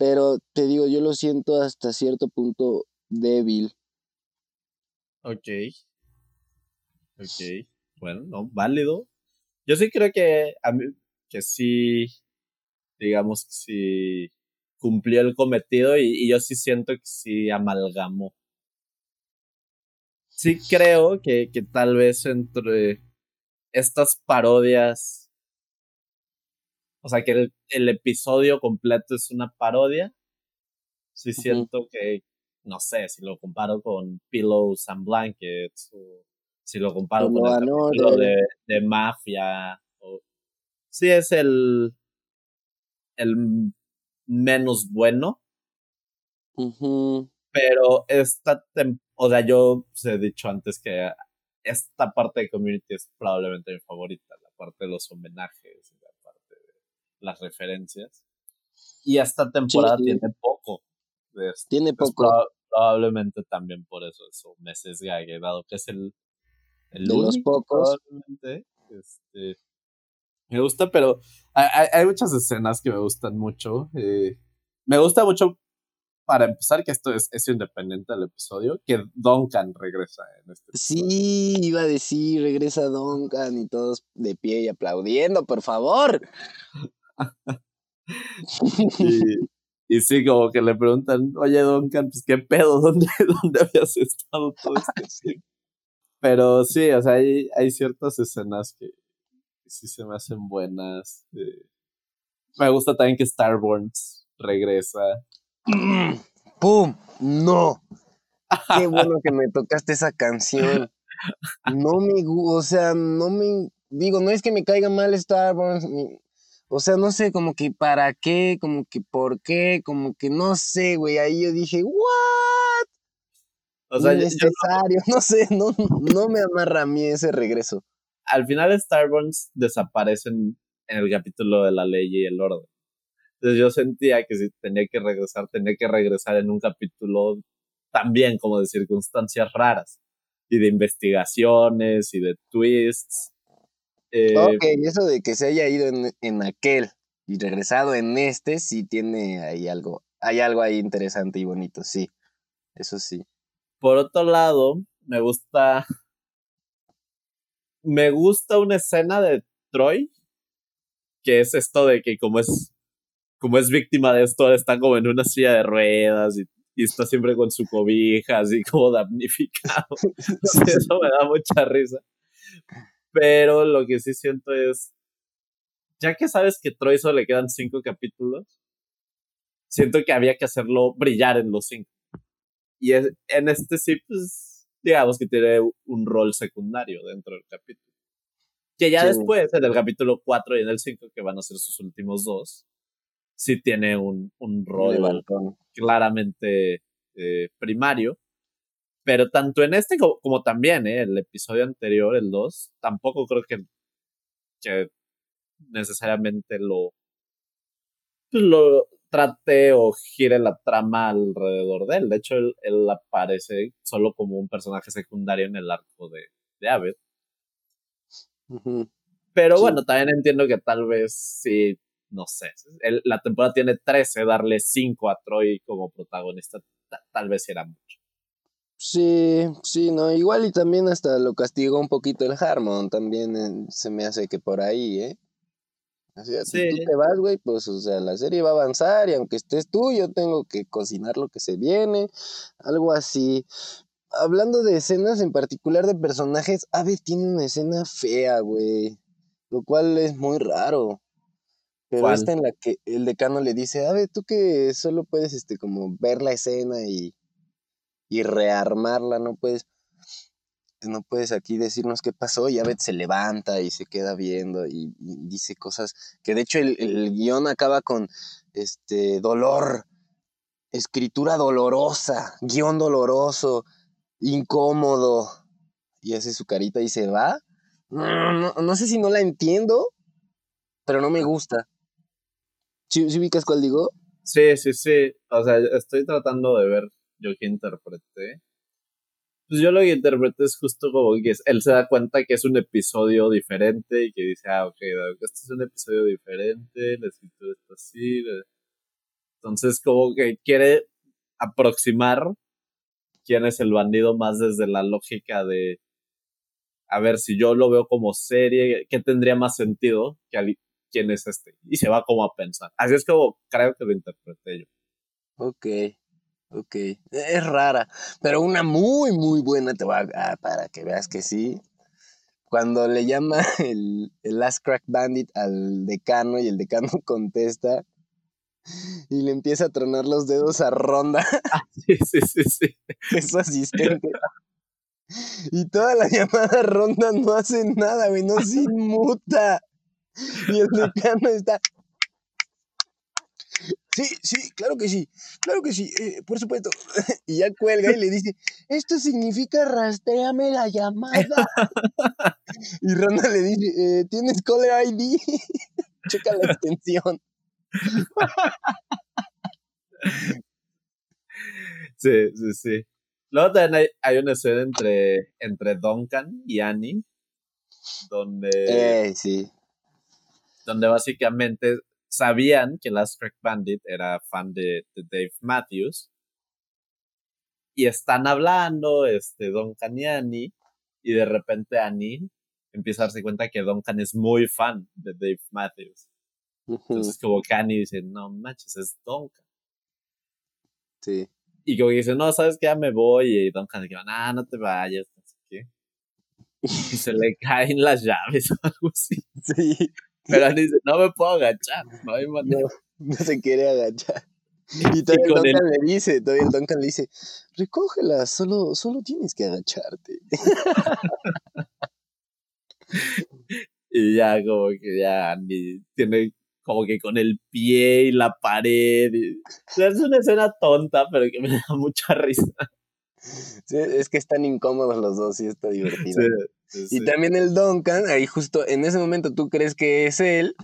pero te digo, yo lo siento hasta cierto punto débil. Ok. Ok. Bueno, no, válido. Yo sí creo que a mí, que sí, digamos que sí cumplió el cometido y, y yo sí siento que sí amalgamó. Sí creo que, que tal vez entre estas parodias o sea, que el, episodio completo es una parodia. Sí siento que, no sé, si lo comparo con Pillows and Blankets, o si lo comparo con el de, de, Mafia, o, sí es el, el menos bueno. Pero esta, o sea, yo os he dicho antes que esta parte de Community es probablemente mi favorita, la parte de los homenajes, las referencias. Y esta temporada tiene poco. De esto. Tiene poco. probablemente también por eso eso me sesga, dado que es el, el de los pocos. Este, me gusta, pero hay, hay, muchas escenas que me gustan mucho. Eh, me gusta mucho, para empezar, que esto es, es, independiente del episodio, que Duncan regresa en este Sí, iba a decir, regresa Duncan y todos de pie y aplaudiendo, por favor. y, sí, como que le preguntan, oye Duncan, pues qué pedo, ¿dónde, dónde habías estado todo este tiempo? Pero sí, o sea, hay, hay ciertas escenas que, sí se me hacen buenas. Eh, me gusta también que Starborns regresa. ¡Pum! ¡No! Qué bueno que me tocaste esa canción. No me o sea, no me digo, no es que me caiga mal Starborns, o sea, no sé, como que para qué, como que por qué, como que no sé, güey. Ahí yo dije, ¿what? O sea, necesario, no... sé, no, no me amarra a mí ese regreso al final Starburns desaparecen en el capítulo de la ley y el orden. Entonces yo sentía que si tenía que regresar, tenía que regresar en un capítulo también como de circunstancias raras y de investigaciones y de twists. Eh, ok, y eso de que se haya ido en, en, aquel y regresado en este, sí tiene ahí algo, hay algo ahí interesante y bonito, sí, eso sí. Por otro lado, me gusta me gusta una escena de Troy, que es esto de que como es, como es víctima de esto, está como en una silla de ruedas y, está siempre con su cobija, así como damnificado. Eso me da mucha risa. Pero lo que sí siento es, ya que sabes que Troy solo le quedan cinco capítulos, siento que había que hacerlo brillar en los cinco. Y en este sí, pues digamos que tiene un rol secundario dentro del capítulo. Que ya después, en el capítulo 4 y en el 5, que van a ser sus últimos dos, sí tiene un, un rol claramente eh, primario. Pero tanto en este como, también, eh, el episodio anterior, el 2, tampoco creo que, que necesariamente lo, lo, trate o gire la trama alrededor de él. De hecho, él, aparece solo como un personaje secundario en el arco de, de Abed. Pero bueno, también entiendo que tal vez sí, no sé, la temporada tiene 13, darle 5 a Troy como protagonista tal vez era mucho. Sí, sí, no, igual y también hasta lo castigó un poquito el Harmon, también eh, se me hace que por ahí, ¿eh? Así, tú te vas, güey, pues, o sea, la serie va a avanzar y aunque estés tú, yo tengo que cocinar lo que se viene, algo así. Hablando de escenas en particular de personajes, Ave tiene una escena fea, güey, lo cual es muy raro. Pero esta en la que el decano le dice, Ave, tú que solo puedes, este, como ver la escena y, y rearmarla, no puedes no puedes aquí decirnos qué pasó. Y Abed se levanta y se queda viendo y, dice cosas que de hecho el, el, guion acaba con este dolor, escritura dolorosa, guion doloroso, incómodo. Y hace su carita y se va. No, no, sé si no la entiendo, pero no me gusta. ¿Sí, ubicas cuál digo? Sí, sí, sí. O sea, estoy tratando de ver yo qué interpreté pues yo lo que interpreto es justo como que él se da cuenta que es un episodio diferente y que dice, ah, ok, este es un episodio diferente, la escritura está así. Entonces como que quiere aproximar quién es el bandido más desde la lógica de, a ver, si yo lo veo como serie, ¿qué tendría más sentido que quién es este? Y se va como a pensar. Así es como creo que lo interpreté yo. Ok. Ok, es rara, pero una muy, muy buena te va a, para que veas que sí. Cuando le llama el, el Last Crack Bandit al decano y el decano contesta y le empieza a tronar los dedos a Ronda. Ah, sí, sí, sí, sí. Es su asistente. Y toda la llamada Ronda no hace nada, güey, no se inmuta. Y el decano está Sí, sí, claro que sí, claro que sí, eh, por supuesto. Y ya cuelga y le dice, esto significa rastreame la llamada. Y Ronda le dice, eh, ¿tienes caller ID? Checa la extensión. Sí, sí, sí. Luego también hay, una escena entre, entre Duncan y Annie, donde, eh, sí. donde básicamente sabían que Last Track Bandit era fan de, Dave Matthews y están hablando, este, Duncan y Annie, y de repente Annie empieza a darse cuenta que Duncan es muy fan de Dave Matthews. Entonces como que Annie dice, no manches, es Duncan. Sí. Y como que dice, no, sabes que ya me voy, y Duncan dice, no, no te vayas, sé qué. Y se le caen las llaves o algo así. Sí. Pero dice, no me puedo agachar, no hay No, se quiere agachar. Y todavía el Duncan le dice, todavía el Duncan le dice, recógela, solo, solo tienes que agacharte. y ya como que ya Andy tiene como que con el pie y la pared. es una escena tonta, pero que me da mucha risa. Es que están incómodos los dos y está divertido. y también el Duncan, ahí justo en ese momento tú crees que es él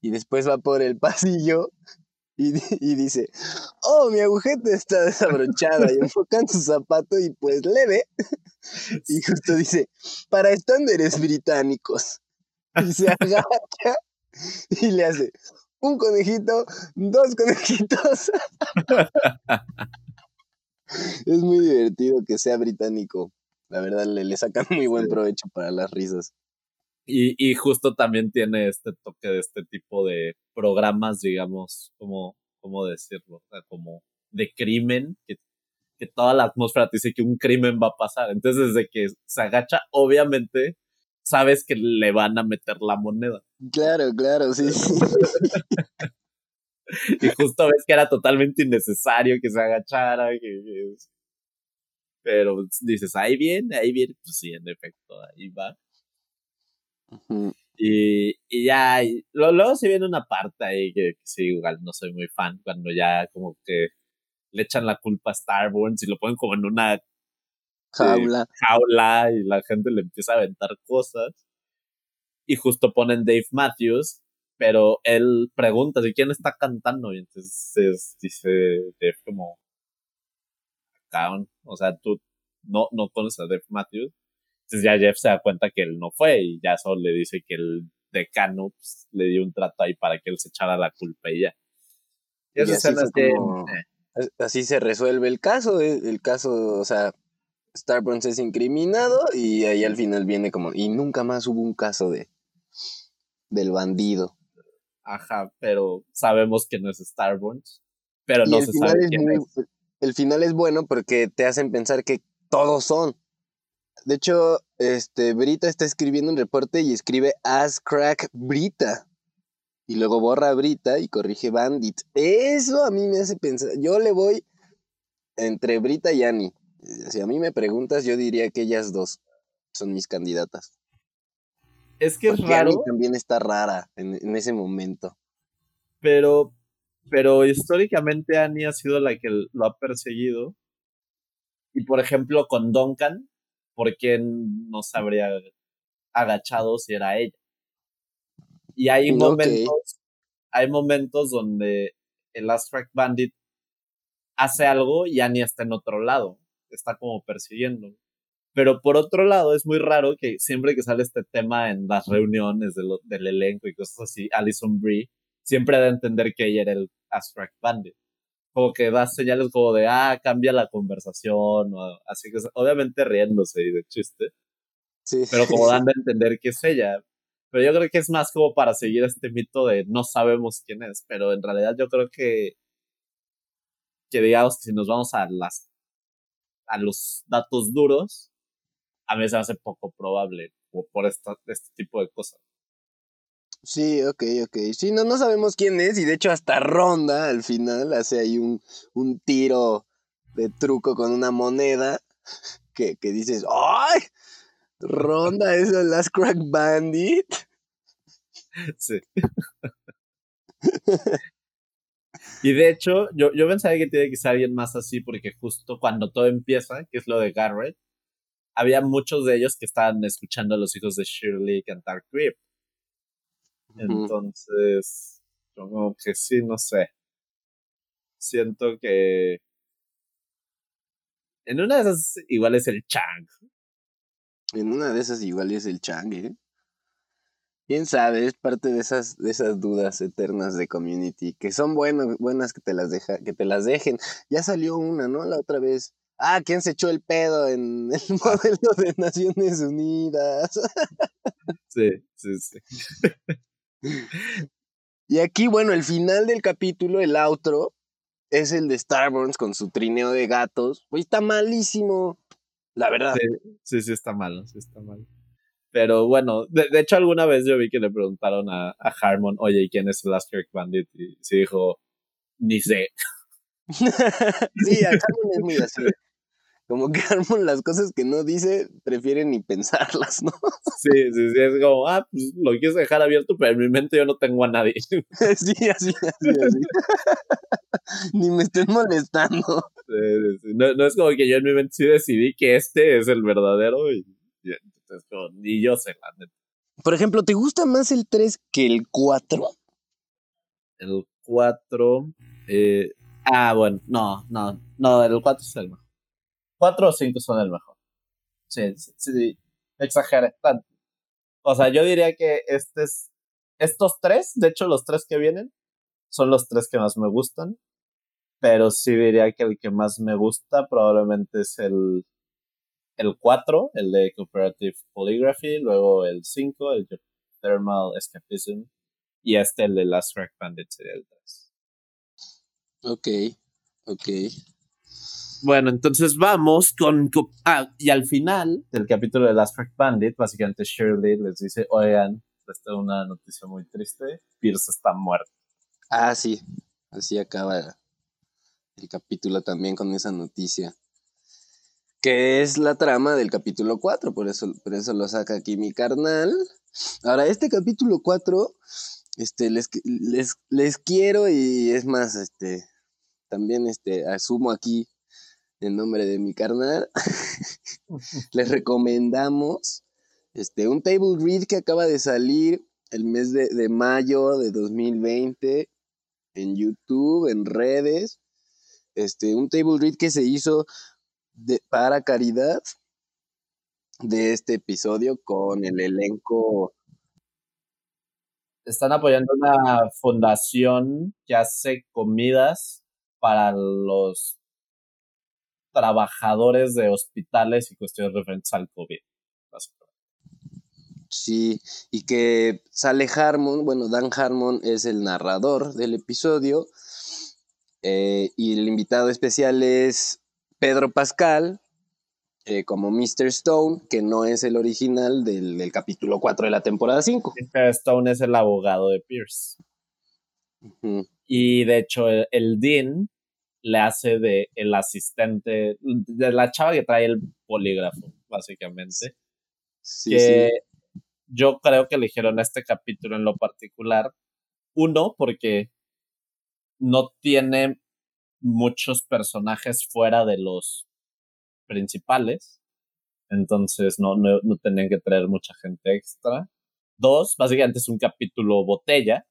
y después va por el pasillo y, dice, oh, mi agujeta está desabrochada y enfoca en su zapato y pues leve. Y justo dice, para estándares británicos. Y se agacha y le hace un conejito, dos conejitos. es muy divertido que sea británico. La verdad, le, le sacan muy buen provecho para las risas. Y, y justo también tiene este toque de este tipo de programas, digamos, como, ¿cómo decirlo? como de crimen, que, que toda la atmósfera te dice que un crimen va a pasar. Entonces, desde que se agacha, obviamente, sabes que le van a meter la moneda. Claro, claro, sí. y justo ves que era totalmente innecesario que se agachara, pero dices, ahí viene, ahí viene, pues sí, en efecto, ahí va. y, y, ya, luego se viene una parte ahí que, sí, igual no soy muy fan, cuando ya como que le echan la culpa a Starborns y lo ponen como en una jaula. jaula y la gente le empieza a aventar cosas. Y justo ponen Dave Matthews, pero él pregunta si quién está cantando y entonces dice Dave como o sea, tú no, no conoces a Dave Matthews. Entonces ya Jeff se da cuenta que él no fue y ya solo le dice que el decano pues, le dio un trato ahí para que él se echara la culpa y ya. Y, así, eh. así se resuelve el caso, eh, el caso, o sea, Starburns es incriminado y ahí al final viene como, y nunca más hubo un caso de del bandido. Ajá, pero sabemos que no es Starburns, pero no se sabe quién es. El final es bueno porque te hacen pensar que todos son. De hecho, este, Brita está escribiendo un reporte y escribe As Crack Brita. Y luego borra Brita y corrige Bandit. Eso a mí me hace pensar. Yo le voy entre Brita y Annie. Si a mí me preguntas, yo diría que ellas dos son mis candidatas. Es que es raro. también está rara en, ese momento. Pero, pero históricamente Annie ha sido la que lo ha perseguido. Y por ejemplo, con Duncan, ¿por qué no se habría agachado si era ella? Y hay momentos, hay momentos donde el Last Track Bandit hace algo y Annie está en otro lado está como persiguiendo. Pero por otro lado, es muy raro que siempre que sale este tema en las reuniones del elenco y cosas así, Alison Brie siempre da a entender que ella era el Abstract Bandit. Como que da señales como de, ah, cambia la conversación, o así que, obviamente riéndose y de chiste. Sí. Pero como dando a entender que es ella. Pero yo creo que es más como para seguir este mito de no sabemos quién es. Pero en realidad yo creo que, que digamos que si nos vamos a las a los datos duros, a mí se hace poco probable por este tipo de cosas. Sí, ok, ok. Sí, no, no sabemos quién es y de hecho hasta Ronda al final hace ahí un, un tiro de truco con una moneda que, que dices, ¡ay! Ronda es el Last Crack Bandit. Sí. Y de hecho, yo, yo pensaba que tiene que ser alguien más así, porque justo cuando todo empieza, que es lo de Garrett, había muchos de ellos que estaban escuchando a los hijos de Shirley cantar Creep. Entonces, como que sí, no sé. Siento que en una de esas igual es el Chang. En una de esas igual es el Chang, ¿eh? Quién sabe, es parte de esas, de esas dudas eternas de community, que son buenas, buenas que te las deja, que te las dejen. Ya salió una, ¿no? La otra vez. Ah, ¿quién se echó el pedo en el modelo de Naciones Unidas? Sí, sí, sí. Y aquí, bueno, el final del capítulo, el outro, es el de Starburns con su trineo de gatos. Uy, está malísimo. La verdad. Sí, sí, está malo, sí está malo. Pero bueno, de, hecho alguna vez yo vi que le preguntaron a, a Harmon, oye, quién es el Last Bandit? Y se dijo, ni sé. sí, a Harmon es muy así. Como que Harmon las cosas que no dice, prefiere ni pensarlas, ¿no? Sí, sí, sí, es como, ah, pues lo quieres dejar abierto, pero en mi mente yo no tengo a nadie. sí, así, así, así. ni me estén molestando. No, no, es como que yo en mi mente sí decidí que este es el verdadero y, entonces como, ni yo sé la neta. Por ejemplo, ¿te gusta más el 3 que el 4? El 4, eh, ah, bueno, no, no, no, el 4 es el mejor. 4 o 5 son el mejor. Sí, sí, sí, exageré tanto. O sea, yo diría que este es, estos tres, de hecho los tres que vienen, son los tres que más me gustan pero sí diría que el que más me gusta probablemente es el, el 4, el de Cooperative Polygraphy, luego el 5, el Thermal Escapism, y este, el de Last Track Bandit, sería el 3. Ok, ok. Bueno, entonces vamos con... Ah, y al final del capítulo de Last Track Bandit, básicamente Shirley les dice, oigan, esta es una noticia muy triste, Pierce está muerto. Ah, sí, así acaba el capítulo también con esa noticia. Que es la trama del capítulo 4, por eso, por eso lo saca aquí mi carnal. Ahora, este capítulo 4, este, les, les, les quiero y es más, este, también este, asumo aquí en nombre de mi carnal, les recomendamos este, un table read que acaba de salir el mes de, de mayo de 2020 en YouTube, en redes, este, un table read que se hizo de, para caridad de este episodio con el elenco. Están apoyando una fundación que hace comidas para los trabajadores de hospitales y cuestiones referentes al COVID, Sí, y que sale Harmon, bueno, Dan Harmon es el narrador del episodio eh, y el invitado especial es Pedro Pascal, eh, como Mr. Stone, que no es el original del, capítulo 4 de la temporada 5. Mr. Stone es el abogado de Pierce. Y de hecho, el, Dean le hace de el asistente, de la chava que trae el polígrafo, básicamente. que yo creo que eligieron este capítulo en lo particular. Uno, porque no tiene muchos personajes fuera de los principales. Entonces no, no, no tenían que traer mucha gente extra. Dos, básicamente es un capítulo botella.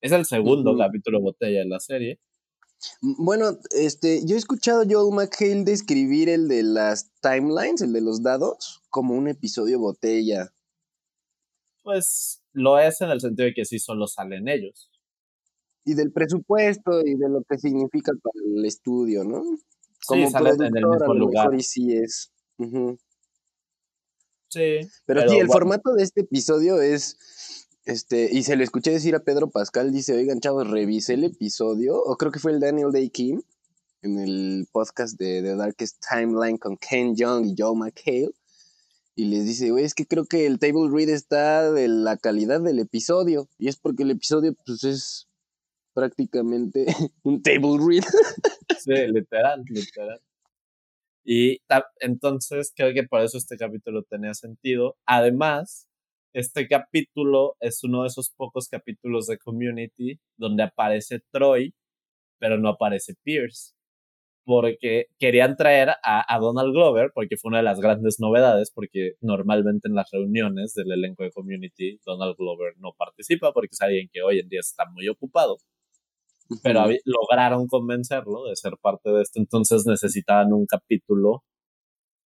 Es el segundo capítulo botella de la serie. Bueno, este, yo he escuchado a Joel McHale describir el de las timelines, el de los dados, como un episodio botella. Pues lo es en el sentido de que sí solo salen ellos y del presupuesto y de lo que significa para el estudio, ¿no? Como sí, en el mismo lugar. Y sí es. Sí. Pero, sí, el formato de este episodio es. Este, y se lo escuché decir a Pedro Pascal, dice, oigan chavos, revisé el episodio, o creo que fue el Daniel Day Kim, en el podcast de The Darkest Timeline con Ken Young y Joe McHale, y les dice, güey, es que creo que el table read está de la calidad del episodio, y es porque el episodio, pues, es prácticamente un table read. sí, literal, literal. Y entonces creo que por eso este capítulo tenía sentido. Además, este capítulo es uno de esos pocos capítulos de Community donde aparece Troy pero no aparece Pierce. Porque querían traer a, a, Donald Glover, porque fue una de las grandes novedades, porque normalmente en las reuniones del elenco de Community, Donald Glover no participa porque es alguien que hoy en día está muy ocupado. Pero lograron convencerlo de ser parte de esto, entonces necesitaban un capítulo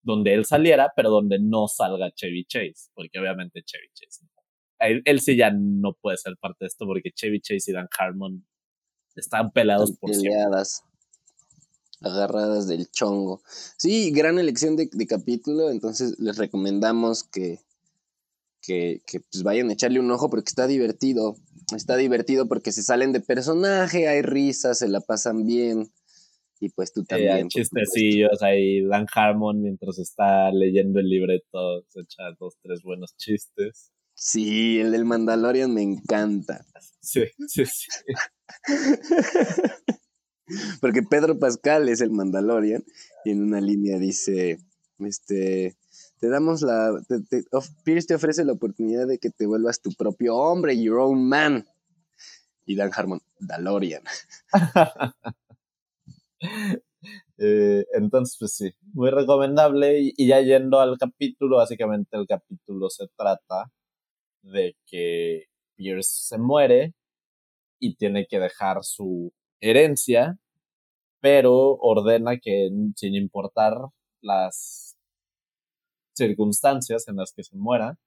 donde él saliera, pero donde no salga Chevy Chase, porque obviamente Chevy Chase él, sí ya no puede ser parte de esto porque Chevy Chase y Dan Harmon están peleados por peleadas, agarradas del chongo. Sí, gran elección de, capítulo, entonces les recomendamos que, que, pues vayan a echarle un ojo porque está divertido. Está divertido porque se salen de personaje, hay risas, se la pasan bien. Y pues tú también. hay chistecillos, hay Dan Harmon mientras está leyendo el libreto, se echa dos, tres buenos chistes. Sí, el del Mandalorian me encanta. Sí, sí, sí. Porque Pedro Pascal es el Mandalorian y en una línea dice, este, te damos la, Pierce te ofrece la oportunidad de que te vuelvas tu propio hombre, your own man. Y Dan Harmon, Dalorian. Eh, entonces, pues sí, muy recomendable. y, ya yendo al capítulo, básicamente el capítulo se trata de que Pierce se muere y tiene que dejar su herencia, pero ordena que sin importar las circunstancias en las que se muera,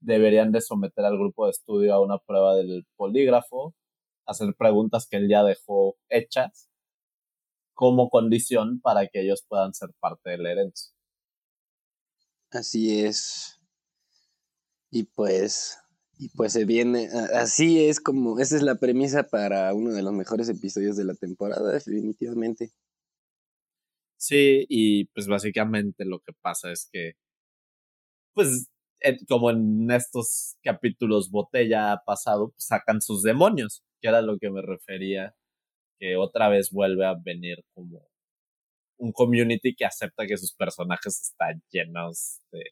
deberían de someter al grupo de estudio a una prueba del polígrafo, hacer preguntas que él ya dejó hechas como condición para que ellos puedan ser parte de la herencia. Así es. Y pues, y pues se viene, así es como, esa es la premisa para uno de los mejores episodios de la temporada, definitivamente. Sí, y pues básicamente lo que pasa es que, pues, como en estos capítulos botella ha pasado, pues, sacan sus demonios, que era lo que me refería, que otra vez vuelve a venir como un community que acepta que sus personajes están llenos de,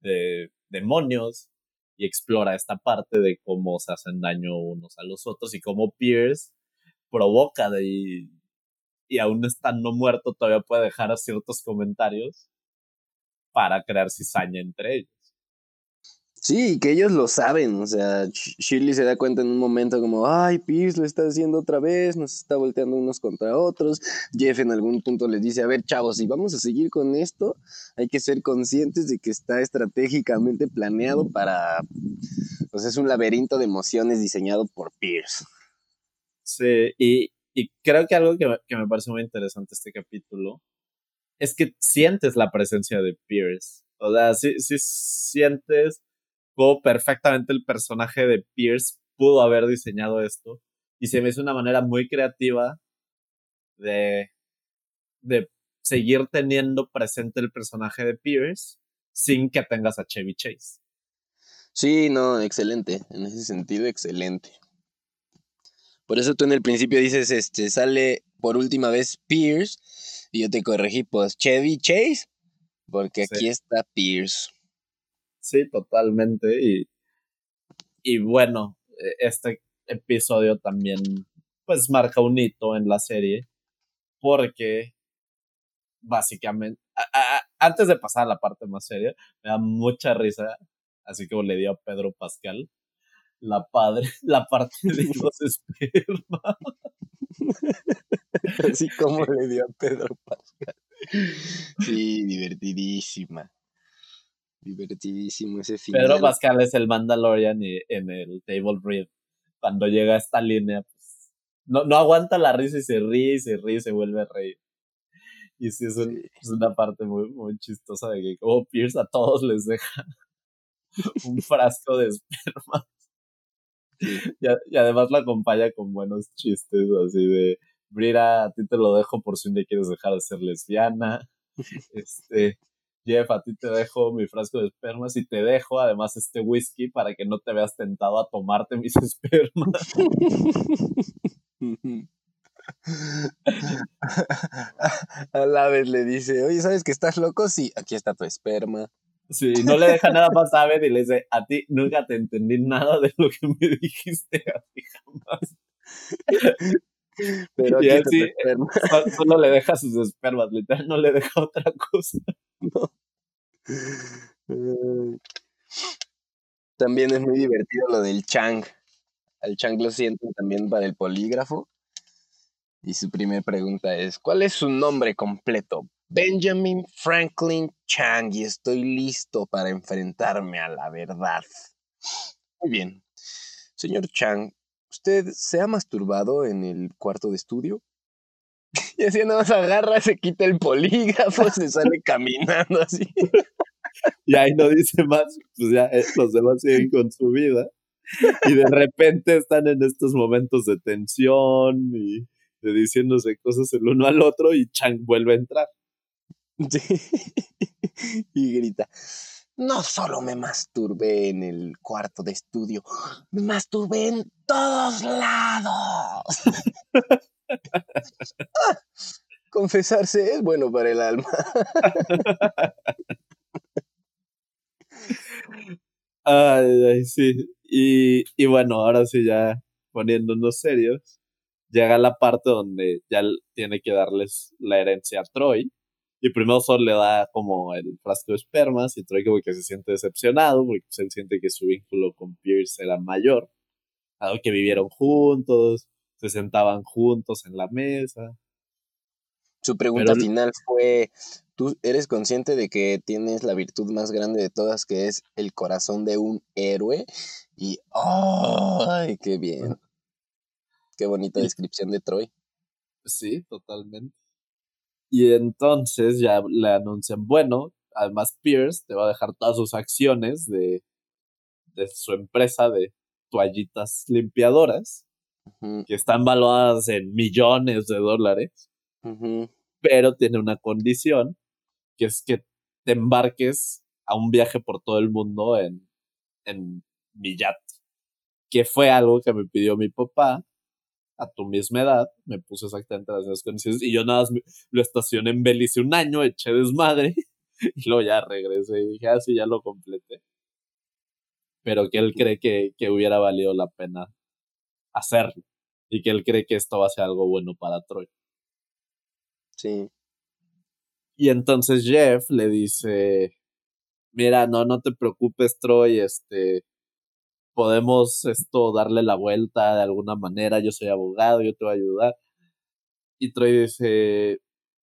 de demonios y explora esta parte de cómo se hacen daño unos a los otros y cómo Pierce provoca de, y, y aún estando muerto todavía puede dejar ciertos comentarios para crear cizaña entre ellos. Sí, que ellos lo saben, o sea, Shirley se da cuenta en un momento como, ay, Pierce lo está haciendo otra vez, nos está volteando unos contra otros. Jeff en algún punto les dice, a ver, chavos, si vamos a seguir con esto, hay que ser conscientes de que está estratégicamente planeado para, pues es un laberinto de emociones diseñado por Pierce. Sí, y, creo que algo que, que me parece muy interesante este capítulo es que sientes la presencia de Pierce. O sea, sí, sí sientes cómo perfectamente el personaje de Pierce pudo haber diseñado esto. Y se me hizo una manera muy creativa de, de seguir teniendo presente el personaje de Pierce sin que tengas a Chevy Chase. Sí, no, excelente. En ese sentido, excelente. Por eso tú en el principio dices, este, sale por última vez Pierce, y yo te corregí, pues Chevy Chase, porque aquí está Pierce. Sí, totalmente. Y, y bueno, e, este episodio también pues marca un hito en la serie porque básicamente antes de pasar a la parte más seria me da mucha risa así como le dio a Pedro Pascal la padre la parte de los esperma así como le dio a Pedro Pascal sí divertidísima Divertidísimo ese final. Pedro Pascal es el Mandalorian y en el Table Read, cuando llega a esta línea, pues, no, no aguanta la risa y se ríe y se ríe y se vuelve a reír. Y sí, es, una parte muy, muy chistosa de que como Pierce a todos les deja un frasco de esperma. Y, además la acompaña con buenos chistes, así de, Brira, a ti te lo dejo por si un día quieres dejar de ser lesbiana. Este, Jeff, a ti te dejo mi frasco de espermas y te dejo además este whisky para que no te veas tentado a tomarte mis espermas. a la vez le dice, oye, ¿sabes que estás loco? Sí, aquí está tu esperma. Sí, no le deja nada más a y le dice, a ti nunca te entendí nada de lo que me dijiste a ti jamás. Pero y así, solo le deja sus espermas, literal, no le deja otra cosa. También es muy divertido lo del Chang. Al Chang lo sienten también para el polígrafo. Y su primera pregunta es, ¿cuál es su nombre completo? Benjamin Franklin Chang y estoy listo para enfrentarme a la verdad. Muy bien. Señor Chang, ¿usted se ha masturbado en el cuarto de estudio? Y así nada más agarra, se quita el polígrafo, se sale caminando así. Y ahí no dice más, pues ya eh, los demás siguen con su vida. Y de repente están en estos momentos de tensión y de diciéndose cosas el uno al otro y Chang vuelve a entrar. Y grita, no solo me masturbé en el cuarto de estudio, me masturbé en todos lados. confesarse es bueno para el alma. ay, ay, sí. Y, y bueno, ahora sí ya poniéndonos serios, llega la parte donde ya tiene que darles la herencia a Troy y primero Sol le da como el frasco de espermas y Troy como que se siente decepcionado porque pues, él siente que su vínculo con Pierce era mayor. Algo que vivieron juntos, se sentaban juntos en la mesa. Su pregunta final fue, ¿tú eres consciente de que tienes la virtud más grande de todas que es el corazón de un héroe? Y ¡ay, qué bien! Qué bonita descripción de Troy. Sí, totalmente. Y entonces ya le anuncian, bueno, además Pierce te va a dejar todas sus acciones de, de su empresa de toallitas limpiadoras, que están valuadas en millones de dólares, pero tiene una condición, que es que te embarques a un viaje por todo el mundo en, en mi yate, que fue algo que me pidió mi papá a tu misma edad, me puse exactamente las mismas condiciones y yo nada más lo estacioné en Belice un año, eché desmadre y luego ya regresé y dije, ah, sí, ya lo completé. Pero que él cree que, que hubiera valido la pena hacerlo y que él cree que esto va a ser algo bueno para Troy. Sí. Y entonces Jeff le dice, mira, no, no te preocupes, Troy, este, podemos esto darle la vuelta de alguna manera, yo soy abogado, yo te voy a ayudar. Y Troy dice,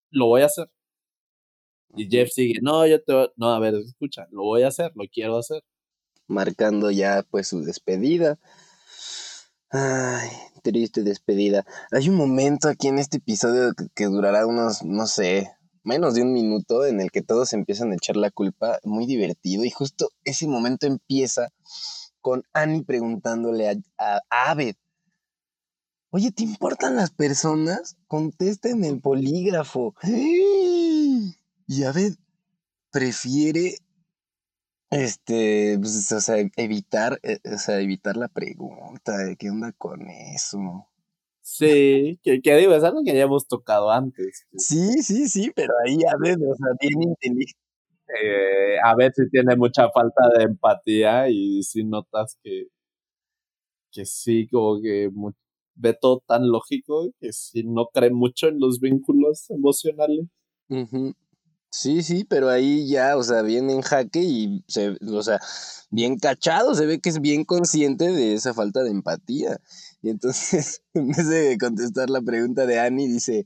lo voy a hacer. Y Jeff sigue, no, yo te voy... no, a ver, escucha, lo voy a hacer, lo quiero hacer. Marcando ya pues su despedida. Ay, triste despedida. Hay un momento aquí en este episodio que, que durará unos, no sé, menos de un minuto en el que todos empiezan a echar la culpa, muy divertido, y justo ese momento empieza con Annie preguntándole a, a, Abed, oye, ¿te importan las personas? Contesta en el polígrafo. Y Abed prefiere este, pues, o sea, evitar, eh, o sea, evitar la pregunta de qué onda con eso. Sí, que, digo, es algo que ya hemos tocado antes. Sí, sí, sí, pero ahí Abed, o sea, bien inteligente eh, a veces tiene mucha falta de empatía y si notas que, que sí, como que ve todo tan lógico que si no cree mucho en los vínculos emocionales. Sí, sí, pero ahí ya, o sea, viene en jaque y, se, o sea, bien cachado, se ve que es bien consciente de esa falta de empatía. Y entonces, en vez de contestar la pregunta de Annie, dice,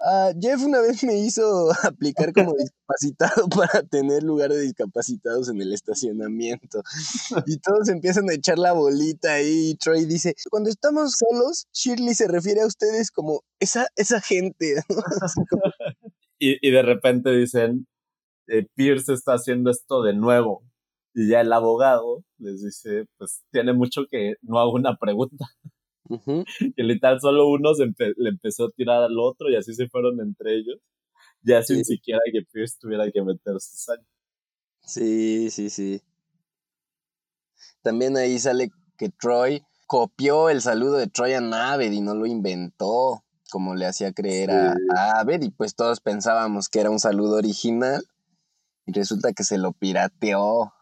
ah, Jeff una vez me hizo aplicar como discapacitado para tener lugar de discapacitados en el estacionamiento. Y todos empiezan a echar la bolita ahí y Troy dice, cuando estamos solos, Shirley se refiere a ustedes como esa, esa gente. Y, y, de repente dicen, eh, Pierce está haciendo esto de nuevo. Y ya el abogado les dice, pues tiene mucho que no hago una pregunta. Que literal solo uno le empezó a tirar al otro y así se fueron entre ellos. Ya sin siquiera que Pierce tuviera que meterse sangre. Sí, sí, sí. También ahí sale que Troy copió el saludo de Troy a Naved y no lo inventó, como le hacía creer a, a y pues todos pensábamos que era un saludo original y resulta que se lo pirateó.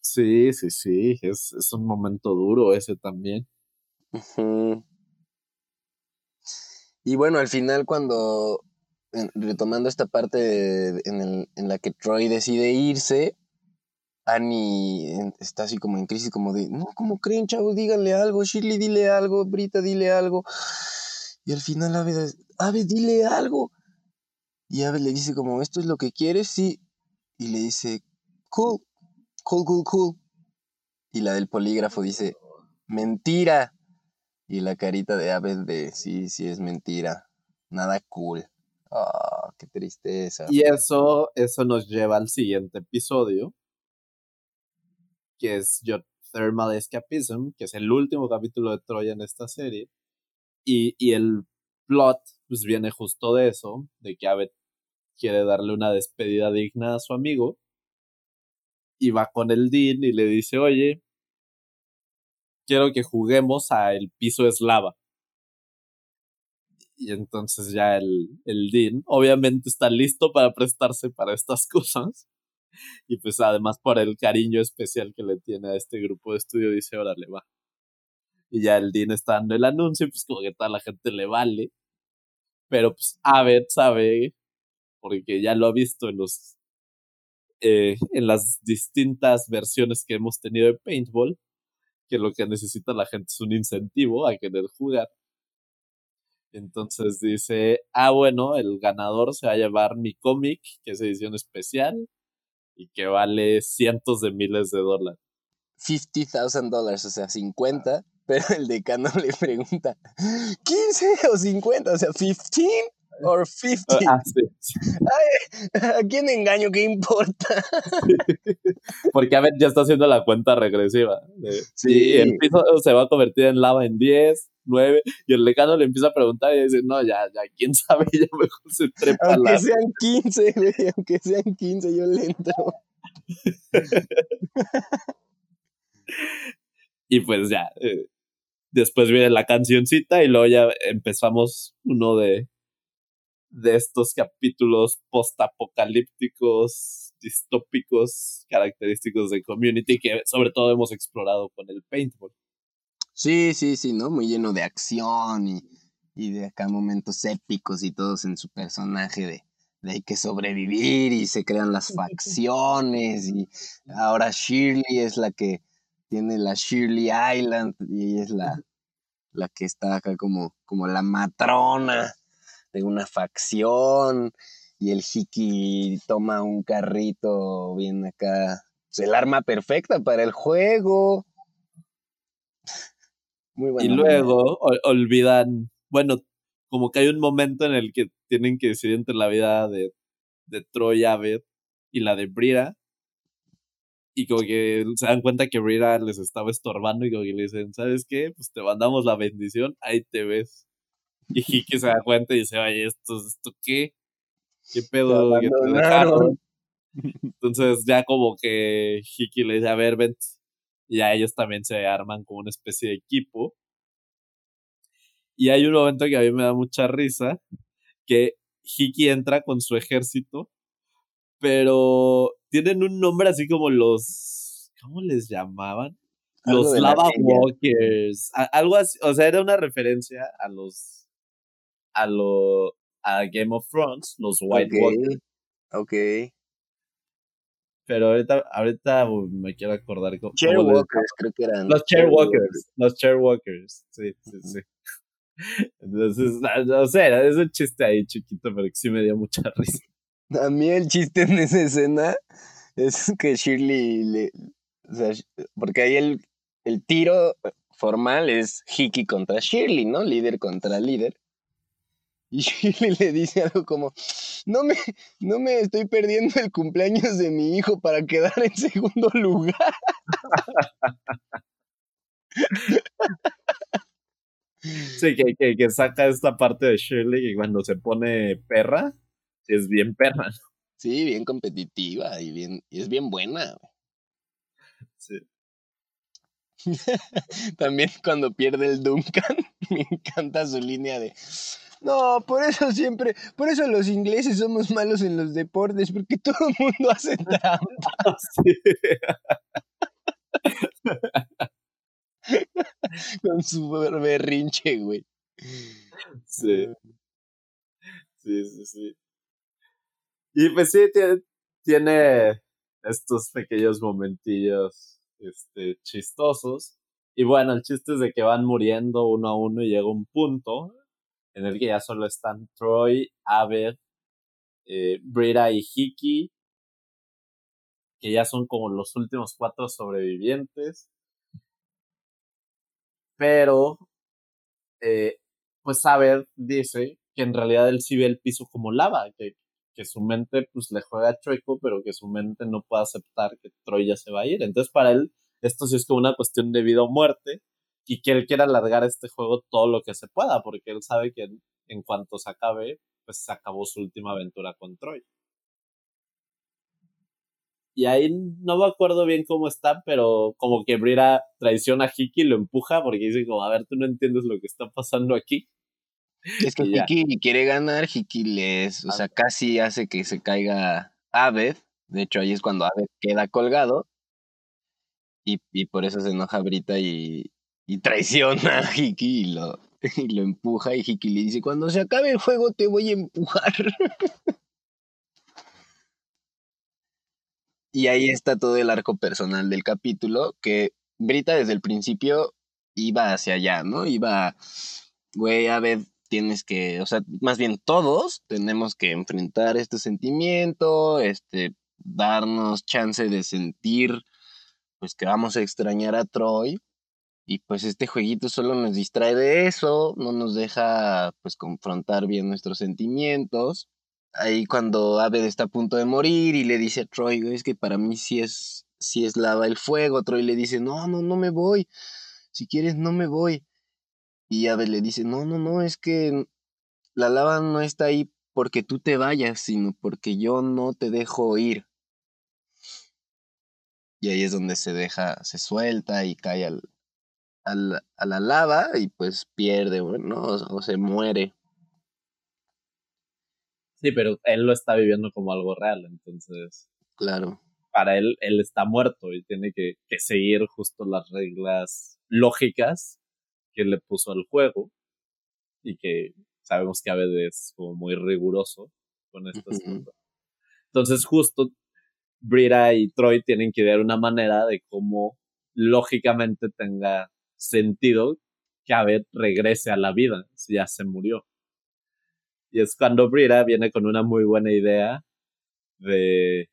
Sí, sí, sí, es, es un momento duro ese también. Y bueno, al final cuando, retomando esta parte en, en la que Troy decide irse, Annie está así como en crisis, como de, no, ¿cómo creen, chavos? Díganle algo, Shirley, dile algo, Brita, dile algo. Y al final Ave, Ave, dile algo. Y Ave le dice como, ¿esto es lo que quieres? Sí. Y le dice, cool, cool, cool, cool. Y la del polígrafo dice, mentira. Y la carita de Ave de, sí, sí es mentira. Nada cool. Ah, qué tristeza. Y eso, eso nos lleva al siguiente episodio, que es Your Thermal Escapism, que es el último capítulo de Troya en esta serie. Y, y el plot, pues viene justo de eso, de que Abed quiere darle una despedida digna a su amigo. Y va con el Dean y le dice, oye, quiero que juguemos a el piso eslava. Y entonces ya el, el Dean obviamente está listo para prestarse para estas cosas. Y pues además por el cariño especial que le tiene a este grupo de estudio, dice, órale, va. Y ya el Dean está dando el anuncio, pues como que toda la gente le vale. Pero pues Abed sabe, porque ya lo ha visto en los eh, en las distintas versiones que hemos tenido de Paintball, que lo que necesita la gente es un incentivo a querer jugar. Entonces dice, ah, bueno, el ganador se va a llevar mi cómic, que es edición especial, y que vale cientos de miles de dólares. $50,000 dólares, o sea, 50, pero el decano le pregunta, ¿15 o 50? O sea, 15 o 50. Ah, sí, ¿A quién engaño? ¿Qué importa? Porque a ver, ya está haciendo la cuenta regresiva. sí. Y el piso se va a convertir en lava en 10, 9, y el decano le empieza a preguntar y dice, no, ya, ya, quién sabe, ya mejor se trepa Aunque sean 15, güey, aunque sean 15, yo le entro. y pues ya, eh, después viene la cancioncita y luego ya empezamos uno de, de estos capítulos postapocalípticos, distópicos, característicos de Community que sobre todo hemos explorado con el Paintball. Sí, sí, sí, ¿no? Muy lleno de acción y, y de acá momentos épicos y todos en su personaje de, de hay que sobrevivir y se crean las facciones y ahora Shirley es la que tiene la Shirley Island y ella es la, la que está acá como, como la matrona de una facción y el Hiki toma un carrito bien acá, pues, el arma perfecta para el juego. Muy bueno. Y luego olvidan, bueno, como que hay un momento en el que tienen que decidir entre la vida de, de Troy Abed y la de Brira. Y como que se dan cuenta que Brira les estaba estorbando y como que le dicen, ¿sabes qué? Pues te mandamos la bendición, ahí te ves. Y Hiki se da cuenta y dice, oye, ¿esto, esto qué? ¿Qué pedo que te dejaron? Entonces ya como que Hiki le dice, a ver, vente y a ellos también se arman como una especie de equipo. Y hay un momento que a mí me da mucha risa, que Hiki entra con su ejército, pero tienen un nombre así como los, ¿cómo les llamaban? Los Lava Walkers, algo así, o sea, era una referencia a los, a lo, a Game of Thrones, los White Walkers. Ok. Pero ahorita, ahorita me quiero acordar. Cómo, Chairwalkers, creo que eran. Los Chairwalkers. Los Chairwalkers. Sí, sí, sí. Entonces, no sé, es un chiste ahí chiquito, pero que sí me dio mucha risa. A mí el chiste en esa escena es que Shirley le. O sea, porque ahí el, el tiro formal es Hickey contra Shirley, ¿no? Líder contra líder. Y Shirley le dice algo como, no me, no me estoy perdiendo el cumpleaños de mi hijo para quedar en segundo lugar. Sí, que, que, saca esta parte de Shirley y cuando se pone perra, es bien perra. Sí, bien competitiva y bien, y es bien buena. Sí. También cuando pierde el Duncan, me encanta su línea de no, por eso siempre, por eso los ingleses somos malos en los deportes, porque todo el mundo hace trampa. Con su berrinche, güey. Sí. Sí, sí, sí. Y pues sí, tiene, estos pequeños momentillos este, chistosos. Y bueno, el chiste es de que van muriendo uno a uno y llega un punto en el que ya solo están Troy, Abed, eh, Brita y Hiki, que ya son como los últimos cuatro sobrevivientes. Pero, eh, pues Abed dice que en realidad él sí ve el piso como lava, que, que su mente pues le juega chueco, pero que su mente no puede aceptar que Troy ya se va a ir. Entonces para él esto sí es como una cuestión de vida o muerte y que él quiere alargar este juego todo lo que se pueda, porque él sabe que en, cuanto se acabe, pues se acabó su última aventura con Troy. Y ahí no me acuerdo bien cómo está, pero como que Brira traiciona a Hiki y lo empuja porque dice como, a ver, tú no entiendes lo que está pasando aquí. Es que Hiki quiere ganar, Hiki les, o sea, casi hace que se caiga Aved. De hecho, ahí es cuando Aved queda colgado. Y, por eso se enoja Brita y, y traiciona a Hiki y lo, y lo empuja. Y Hiki le dice: Cuando se acabe el juego, te voy a empujar. y ahí está todo el arco personal del capítulo. Que Brita desde el principio iba hacia allá, ¿no? Iba, güey, a ver, tienes que, o sea, más bien todos tenemos que enfrentar este sentimiento, este, darnos chance de sentir, pues que vamos a extrañar a Troy. Y pues este jueguito solo nos distrae de eso, no nos deja pues confrontar bien nuestros sentimientos. Ahí cuando Abed está a punto de morir y le dice a Troy, es que para mí sí es, sí es lava el fuego, Troy le dice, no, no, no me voy, si quieres no me voy. Y Abel le dice, no, no, no, es que la lava no está ahí porque tú te vayas, sino porque yo no te dejo ir. Y ahí es donde se deja, se suelta y cae al, al, a la lava y pues pierde, ¿no? O, se muere. Sí, pero él lo está viviendo como algo real, entonces. Claro. Para él, él está muerto y tiene que, que seguir justo las reglas lógicas que le puso al juego y que sabemos que a veces es como muy riguroso con estas cosas. Entonces justo Brita y Troy tienen que ver una manera de cómo lógicamente tenga sentido que Abed regrese a la vida si ya se murió. Y es cuando Brita viene con una muy buena idea de,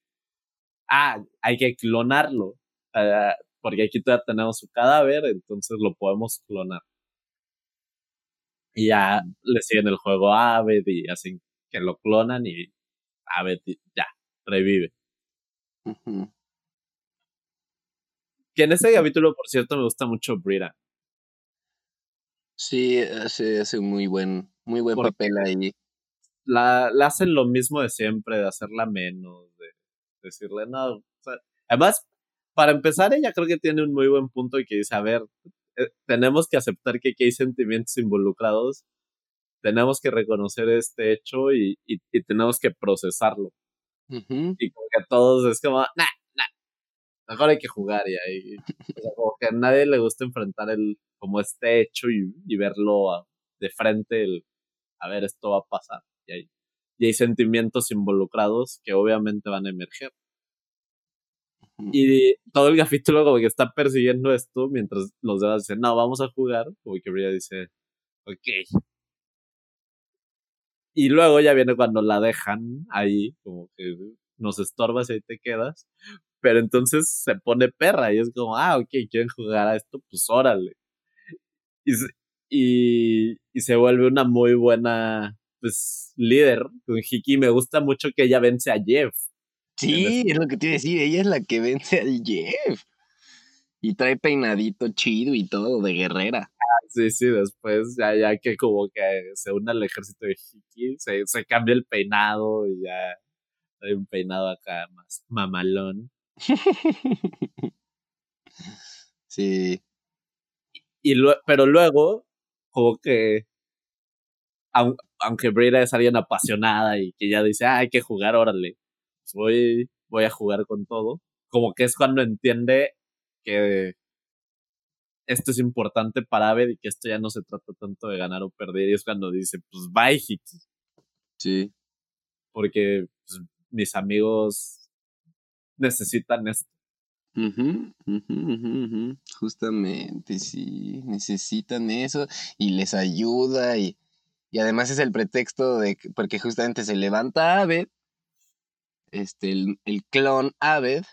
ah, hay que clonarlo, ah, porque aquí todavía tenemos su cadáver, entonces lo podemos clonar. Y ya le siguen el juego a Abed y así que lo clonan y Abed ya revive. Que en ese capítulo, por cierto, me gusta mucho Brita. Sí, hace, hace muy buen, muy buen papel ahí. La, la hacen lo mismo de siempre, de hacerla menos, de decirle no. además, para empezar, ella creo que tiene un muy buen punto y que dice, a ver, eh, tenemos que aceptar que aquí hay sentimientos involucrados, tenemos que reconocer este hecho y, y, tenemos que procesarlo. Y como que a todos es como, nah, nah, mejor hay que jugar y ahí. como que a nadie le gusta enfrentar el, como este hecho y, y verlo de frente, el, a ver, esto va a pasar. Y hay, y hay sentimientos involucrados que obviamente van a emerger. Y todo el capítulo como que está persiguiendo esto mientras los demás dicen, no, vamos a jugar. Como que Bria dice, ok. Y luego ya viene cuando la dejan ahí, como que nos estorbas y ahí te quedas. Pero entonces se pone perra y es como, ah, ok, quieren jugar a esto, pues órale. Y, y, se vuelve una muy buena, pues, líder con Hiki. Me gusta mucho que ella vence a Jeff Sí, es lo que te iba a decir, ella es la que vence al Jeff. Y trae peinadito chido y todo de guerrera. Sí, sí, después ya, ya que como que se une al ejército de Hiki, se, se cambia el peinado y ya hay un peinado acá más mamalón. sí. Y pero luego, como que, aunque Brita es alguien apasionada y que ya dice, ah, hay que jugar, órale pues, voy, voy a jugar con todo. Como que es cuando entiende que esto es importante para Abed y que esto ya no se trata tanto de ganar o perder. Y es cuando dice, pues bye, Hiki. Sí. Porque pues, mis amigos necesitan esto. Justamente, sí, necesitan eso y les ayuda y, y, además es el pretexto de porque justamente se levanta Aved, este, el, el clon Aved,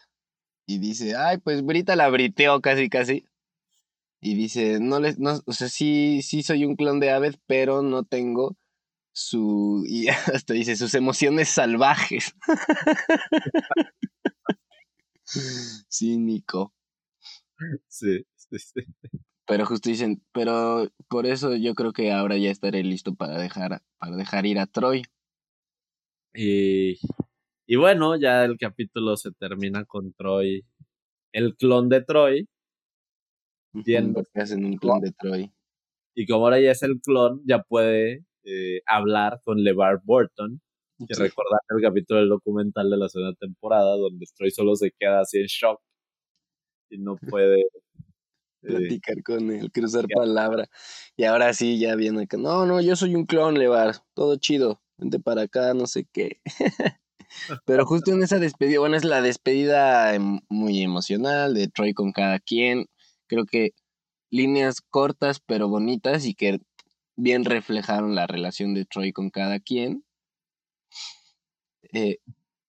y dice, ay, pues Brita la briteó casi casi. Y dice, no les, no, o sea, sí, sí soy un clon de Aved, pero no tengo su, y hasta dice, sus emociones salvajes. Cínico. Sí, sí, sí. Pero justo dicen, pero por eso yo creo que ahora ya estaré listo para dejar, para dejar ir a Troy. Y, y bueno, ya el capítulo se termina con Troy, el clon de Troy. Viendo que hacen un clon de Troy. Y como ahora ya es el clon, ya puede eh, hablar con LeVar Burton y recordar el capítulo del documental de la segunda temporada, donde Troy solo se queda así en shock y no puede eh, platicar con él, cruzar palabra. Y ahora sí, ya viene que no, no, yo soy un clon, Levar, todo chido, vente para acá, no sé qué. Pero justo en esa despedida, bueno, es la despedida em, muy emocional de Troy con cada quien. Creo que líneas cortas pero bonitas y que bien reflejaron la relación de Troy con cada quien. Eh,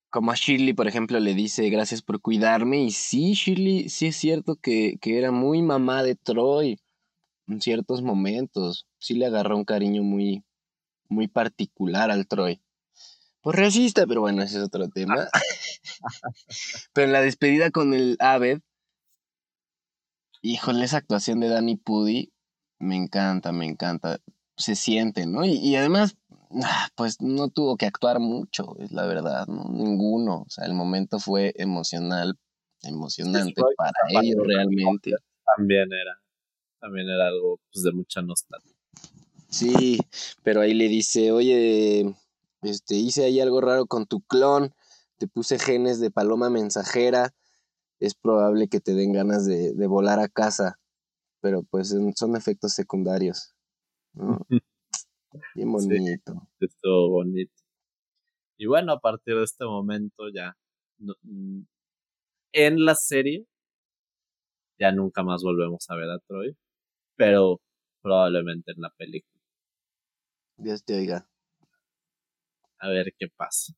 como a Shirley, por ejemplo, le dice gracias por cuidarme. Y sí, Shirley, sí es cierto que, era muy mamá de Troy en ciertos momentos. Sí le agarró un cariño muy, muy particular al Troy. Pues resista, pero bueno, ese es otro tema. pero en la despedida con el Aved, híjole, esa actuación de Danny Pudi me encanta, me encanta. Se siente, ¿no? y además, Ah, pues no tuvo que actuar mucho, es la verdad, ¿no? Ninguno. O sea, el momento fue emocional, emocionante para ellos realmente. También era, también era algo pues, de mucha nostalgia. Sí, pero ahí le dice, oye, este, hice ahí algo raro con tu clon, te puse genes de paloma mensajera, es probable que te den ganas de, de volar a casa, pero pues son efectos secundarios. ¿no? Bien bonito. estuvo bonito. Y bueno, a partir de este momento ya mm, en la serie ya nunca más volvemos a ver a Troy, pero probablemente en la película. Dios te oiga. A ver qué pasa.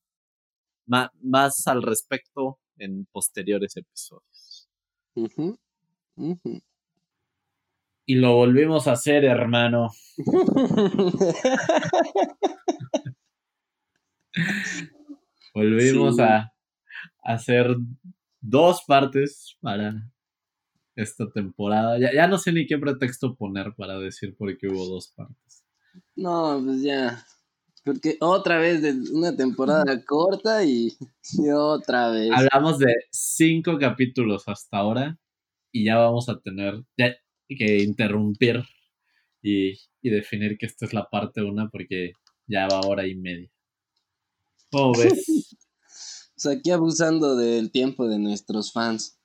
más al respecto en posteriores episodios. Y lo volvimos a hacer, hermano. volvimos a hacer dos partes para esta temporada. Ya, ya no sé ni qué pretexto poner para decir por qué hubo dos partes. No, pues ya. Porque otra vez de una temporada corta y, otra vez. Hablamos de cinco capítulos hasta ahora y ya vamos a tener, que interrumpir y, definir que esta es la parte una porque ya va hora y media. ¿Cómo ves? o sea, aquí abusando del tiempo de nuestros fans.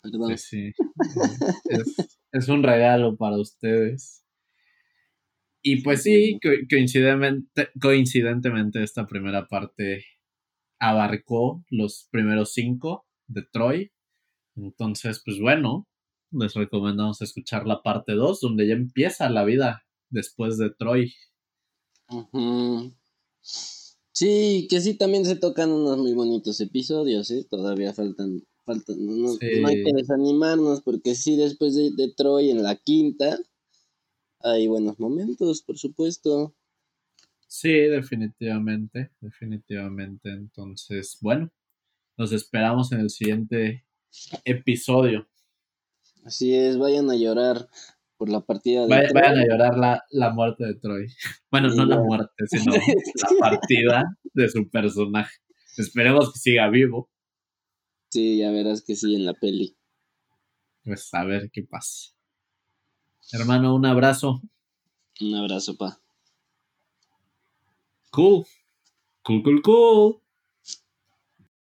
Perdón. Sí, Es, un regalo para ustedes. Y pues sí, coincidentemente, coincidentemente esta primera parte abarcó los primeros cinco de Troy. Entonces, pues bueno, les recomendamos escuchar la parte 2, donde ya empieza la vida después de Troy. Sí, que sí, también se tocan unos muy bonitos episodios, ¿eh? Todavía faltan, faltan no, hay que desanimarnos, porque sí, después de, de Troy en la quinta, hay buenos momentos, por supuesto. Sí, definitivamente, definitivamente. Entonces, bueno, nos esperamos en el siguiente episodio. Así es, vayan a llorar por la partida de Troy. Vayan a llorar la, la, muerte de Troy. Bueno, no la muerte, sino la partida de su personaje. Esperemos que siga vivo. Sí, ya verás que sí en la peli. Pues a ver qué pasa. Hermano, un abrazo. Un abrazo, pa. Cool. Cool, cool, cool.